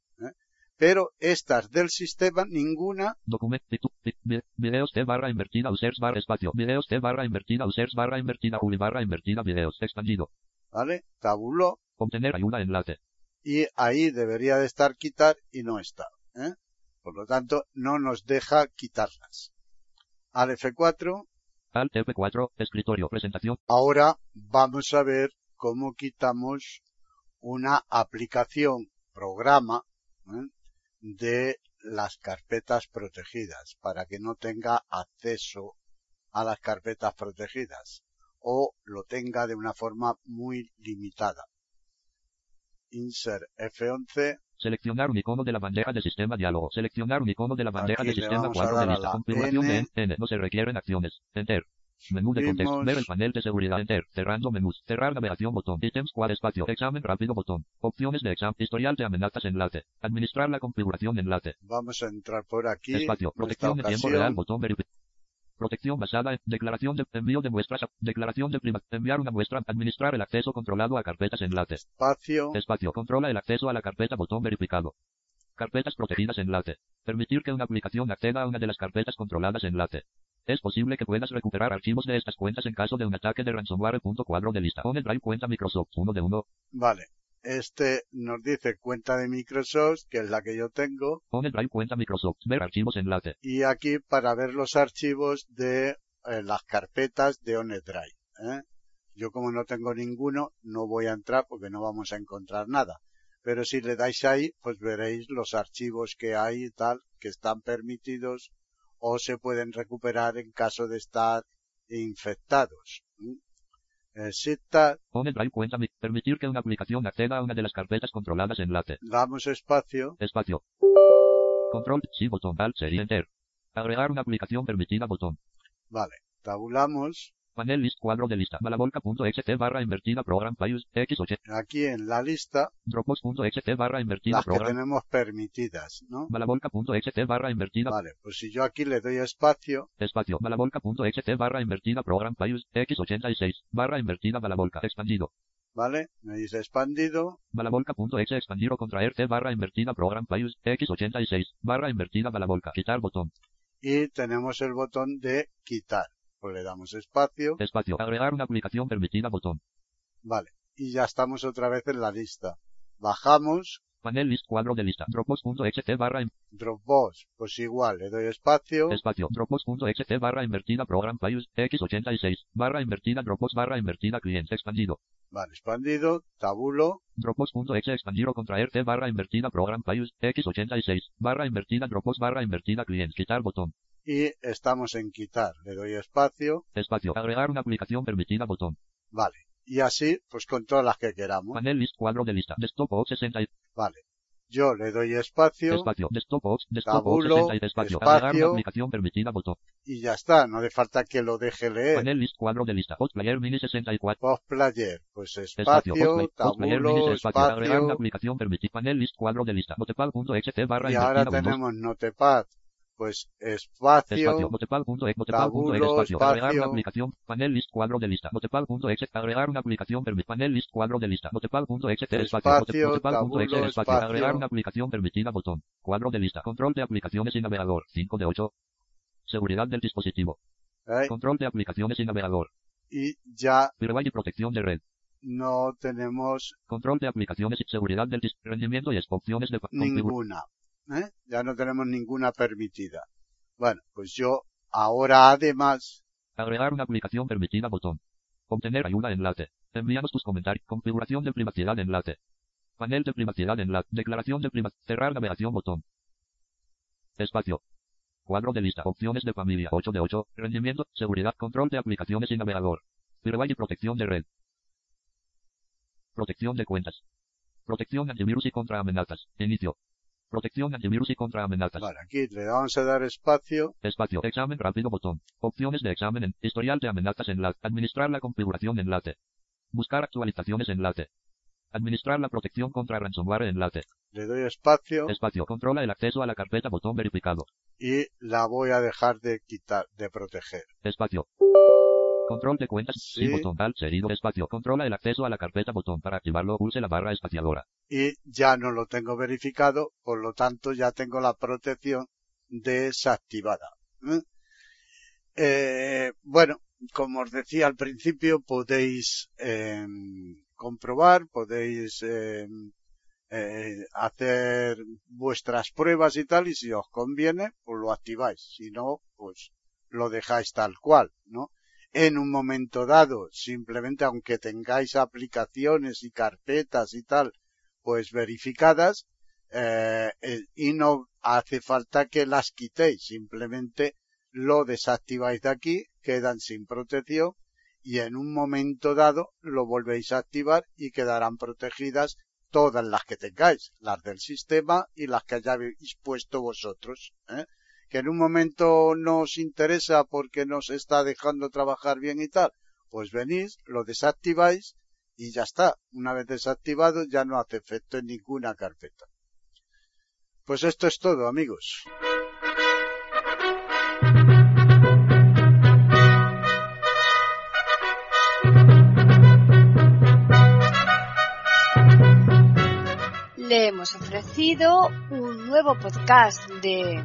Pero estas del sistema, ninguna, document, titu- ti- vi- videos de barra invertida, users barra espacio, videos de barra invertida, users barra invertida, juli barra invertida, videos, expandido, ¿vale? Tabuló obtener ayuda, enlace, y ahí debería de estar quitar y no está. ¿eh? Por lo tanto, no nos deja quitarlas. Al F4, alt F4, escritorio, presentación, ahora vamos a ver cómo quitamos una aplicación, programa, ¿eh? De las carpetas protegidas para que no tenga acceso a las carpetas protegidas o lo tenga de una forma muy limitada. Insert F11 Seleccionar un icono de la bandeja de sistema diálogo. Seleccionar un icono de la bandeja Aquí de sistema cuadro de lista. Configuración de N. N. No se requieren acciones. Enter. Menú de contexto. Ver el panel de seguridad. Enter. Cerrando menús. Cerrar navegación botón. Ítems cual espacio. Examen rápido botón. Opciones de examen. Historial de amenazas enlace. Administrar la configuración enlace. Vamos a entrar por aquí. Espacio. en Protección de tiempo real. Botón verificar. Protección basada en declaración de envío de muestras. Declaración de prima. Enviar una muestra. Administrar el acceso controlado a carpetas enlace. Espacio. Espacio. Controla el acceso a la carpeta. Botón verificado. Carpetas protegidas enlace. Permitir que una aplicación acceda a una de las carpetas controladas enlace. Es posible que puedas recuperar archivos de estas cuentas en caso de un ataque de ransomware. Punto cuadro de lista. Drive cuenta Microsoft. 1 de 1. Vale. Este nos dice cuenta de Microsoft, que es la que yo tengo. Drive cuenta Microsoft. Ver archivos enlace. Y aquí para ver los archivos de eh, las carpetas de OneDrive. ¿eh? Yo como no tengo ninguno, no voy a entrar porque no vamos a encontrar nada. Pero si le dais ahí, pues veréis los archivos que hay y tal, que están permitidos o se pueden recuperar en caso de estar infectados. ¿m? Eh, permitir que una aplicación acceda a una de las carpetas controladas enlace. damos espacio, Espacio. Control, sí, botón, alt, serie, enter. Agregar una aplicación permitida, botón. vale, tabulamos, Panel list, cuadro de lista. Malavolca.xt barra invertida program files, x8. aquí en la lista Dropbox.xt barra invertida las que program. tenemos permitidas, ¿no? Malavolca.xt barra invertida. Vale, pues si yo aquí le doy espacio, Espacio. Malavolca.xt barra invertida program files, x86. Barra invertida Malavolca. Expandido. ¿vale? Me dice expandido, Malavolca.exe expandir o contraer t barra invertida program files, x86. Barra invertida Malavolca. Quitar botón. y tenemos el botón de quitar. Pues le damos espacio, Espacio. Agregar una aplicación permitida botón. vale. Y ya estamos otra vez en la lista. Bajamos, Panel list cuadro de lista. Dropbox.xt barra in- Dropbox, pues igual, le doy espacio, espacio. Dropbox.xt barra invertida program files, x86. Barra invertida Dropbox barra invertida cliente expandido. vale, expandido, tabulo, Dropbox.exe expandir o contraer t barra invertida program files, x86. Barra invertida Dropbox barra invertida cliente. Quitar botón. Y estamos en quitar. Le doy espacio, Espacio. Agregar una aplicación permitida botón. vale. Y así, pues con todas las que queramos, Panel list cuadro de lista. Desktop Box 60. vale. Yo le doy espacio Espacio. Desktop. Desktop Tabulo, 60. Espacio. Agregar una aplicación permitida botón. y ya está, no hace falta que lo deje leer. Panel list cuadro de lista. Postplayer mini 64. Post player, pues Espacio. espacio, Postplayer mini espacio. Agregar una aplicación permitida. Panel list cuadro de lista. Notepad.exe barra y ahora tenemos Notepad, pues espacio, Espacio, notepad.exe, tabulo, espacio, agregar una aplicación, panel list cuadro de lista, notepad.exe, agregar una aplicación, permi- panel list cuadro de lista, notepad.exe, espacio, tabulo, espacio, agregar una aplicación permitida, botón, cuadro de lista, control de aplicaciones y navegador, 5 de 8, seguridad del dispositivo, ¿eh? control de aplicaciones y navegador, y ya firewall y protección de red, no tenemos control de aplicaciones y seguridad del rendimiento y opciones de ninguna, ¿eh? ya no tenemos ninguna permitida. Bueno, pues yo ahora además, Agregar una aplicación permitida botón. Obtener ayuda enlace. Envíanos tus comentarios. Configuración de privacidad enlace. Panel de privacidad enlace. Declaración de privacidad. Cerrar navegación botón. Espacio. Cuadro de lista. Opciones de familia. 8 de 8. Rendimiento. Seguridad. Control de aplicaciones y navegador. Firewall y protección de red. Protección de cuentas. Protección antivirus y contra amenazas. Inicio. Protección antivirus y contra amenazas. vale, aquí le vamos a dar espacio, Espacio. Examen rápido botón. Opciones de examen en historial de amenazas enlace. Administrar la configuración enlace. Buscar actualizaciones enlace. Administrar la protección contra ransomware enlace. le doy espacio Espacio. Controla el acceso a la carpeta botón verificado. y la voy a dejar de quitar, de proteger. Espacio. Control de cuentas. Sí. Botón. Alt seguido. Espacio. Controla el acceso a la carpeta botón. Para activarlo pulse la barra espaciadora. Y ya no lo tengo verificado, por lo tanto ya tengo la protección desactivada. ¿eh? Eh, bueno, como os decía al principio, podéis eh, comprobar, podéis eh, eh, hacer vuestras pruebas y tal, y si os conviene, pues lo activáis. Si no, pues lo dejáis tal cual, ¿no? En un momento dado, simplemente aunque tengáis aplicaciones y carpetas y tal, pues verificadas, eh, eh, y no hace falta que las quitéis, simplemente lo desactiváis de aquí, quedan sin protección y en un momento dado lo volvéis a activar y quedarán protegidas todas las que tengáis, las del sistema y las que hayáis puesto vosotros. ¿eh? Que en un momento nos interesa porque nos está dejando trabajar bien y tal, pues venís, lo desactiváis y ya está. Una vez desactivado ya no hace efecto en ninguna carpeta. Pues esto es todo, amigos. Le hemos ofrecido un nuevo podcast de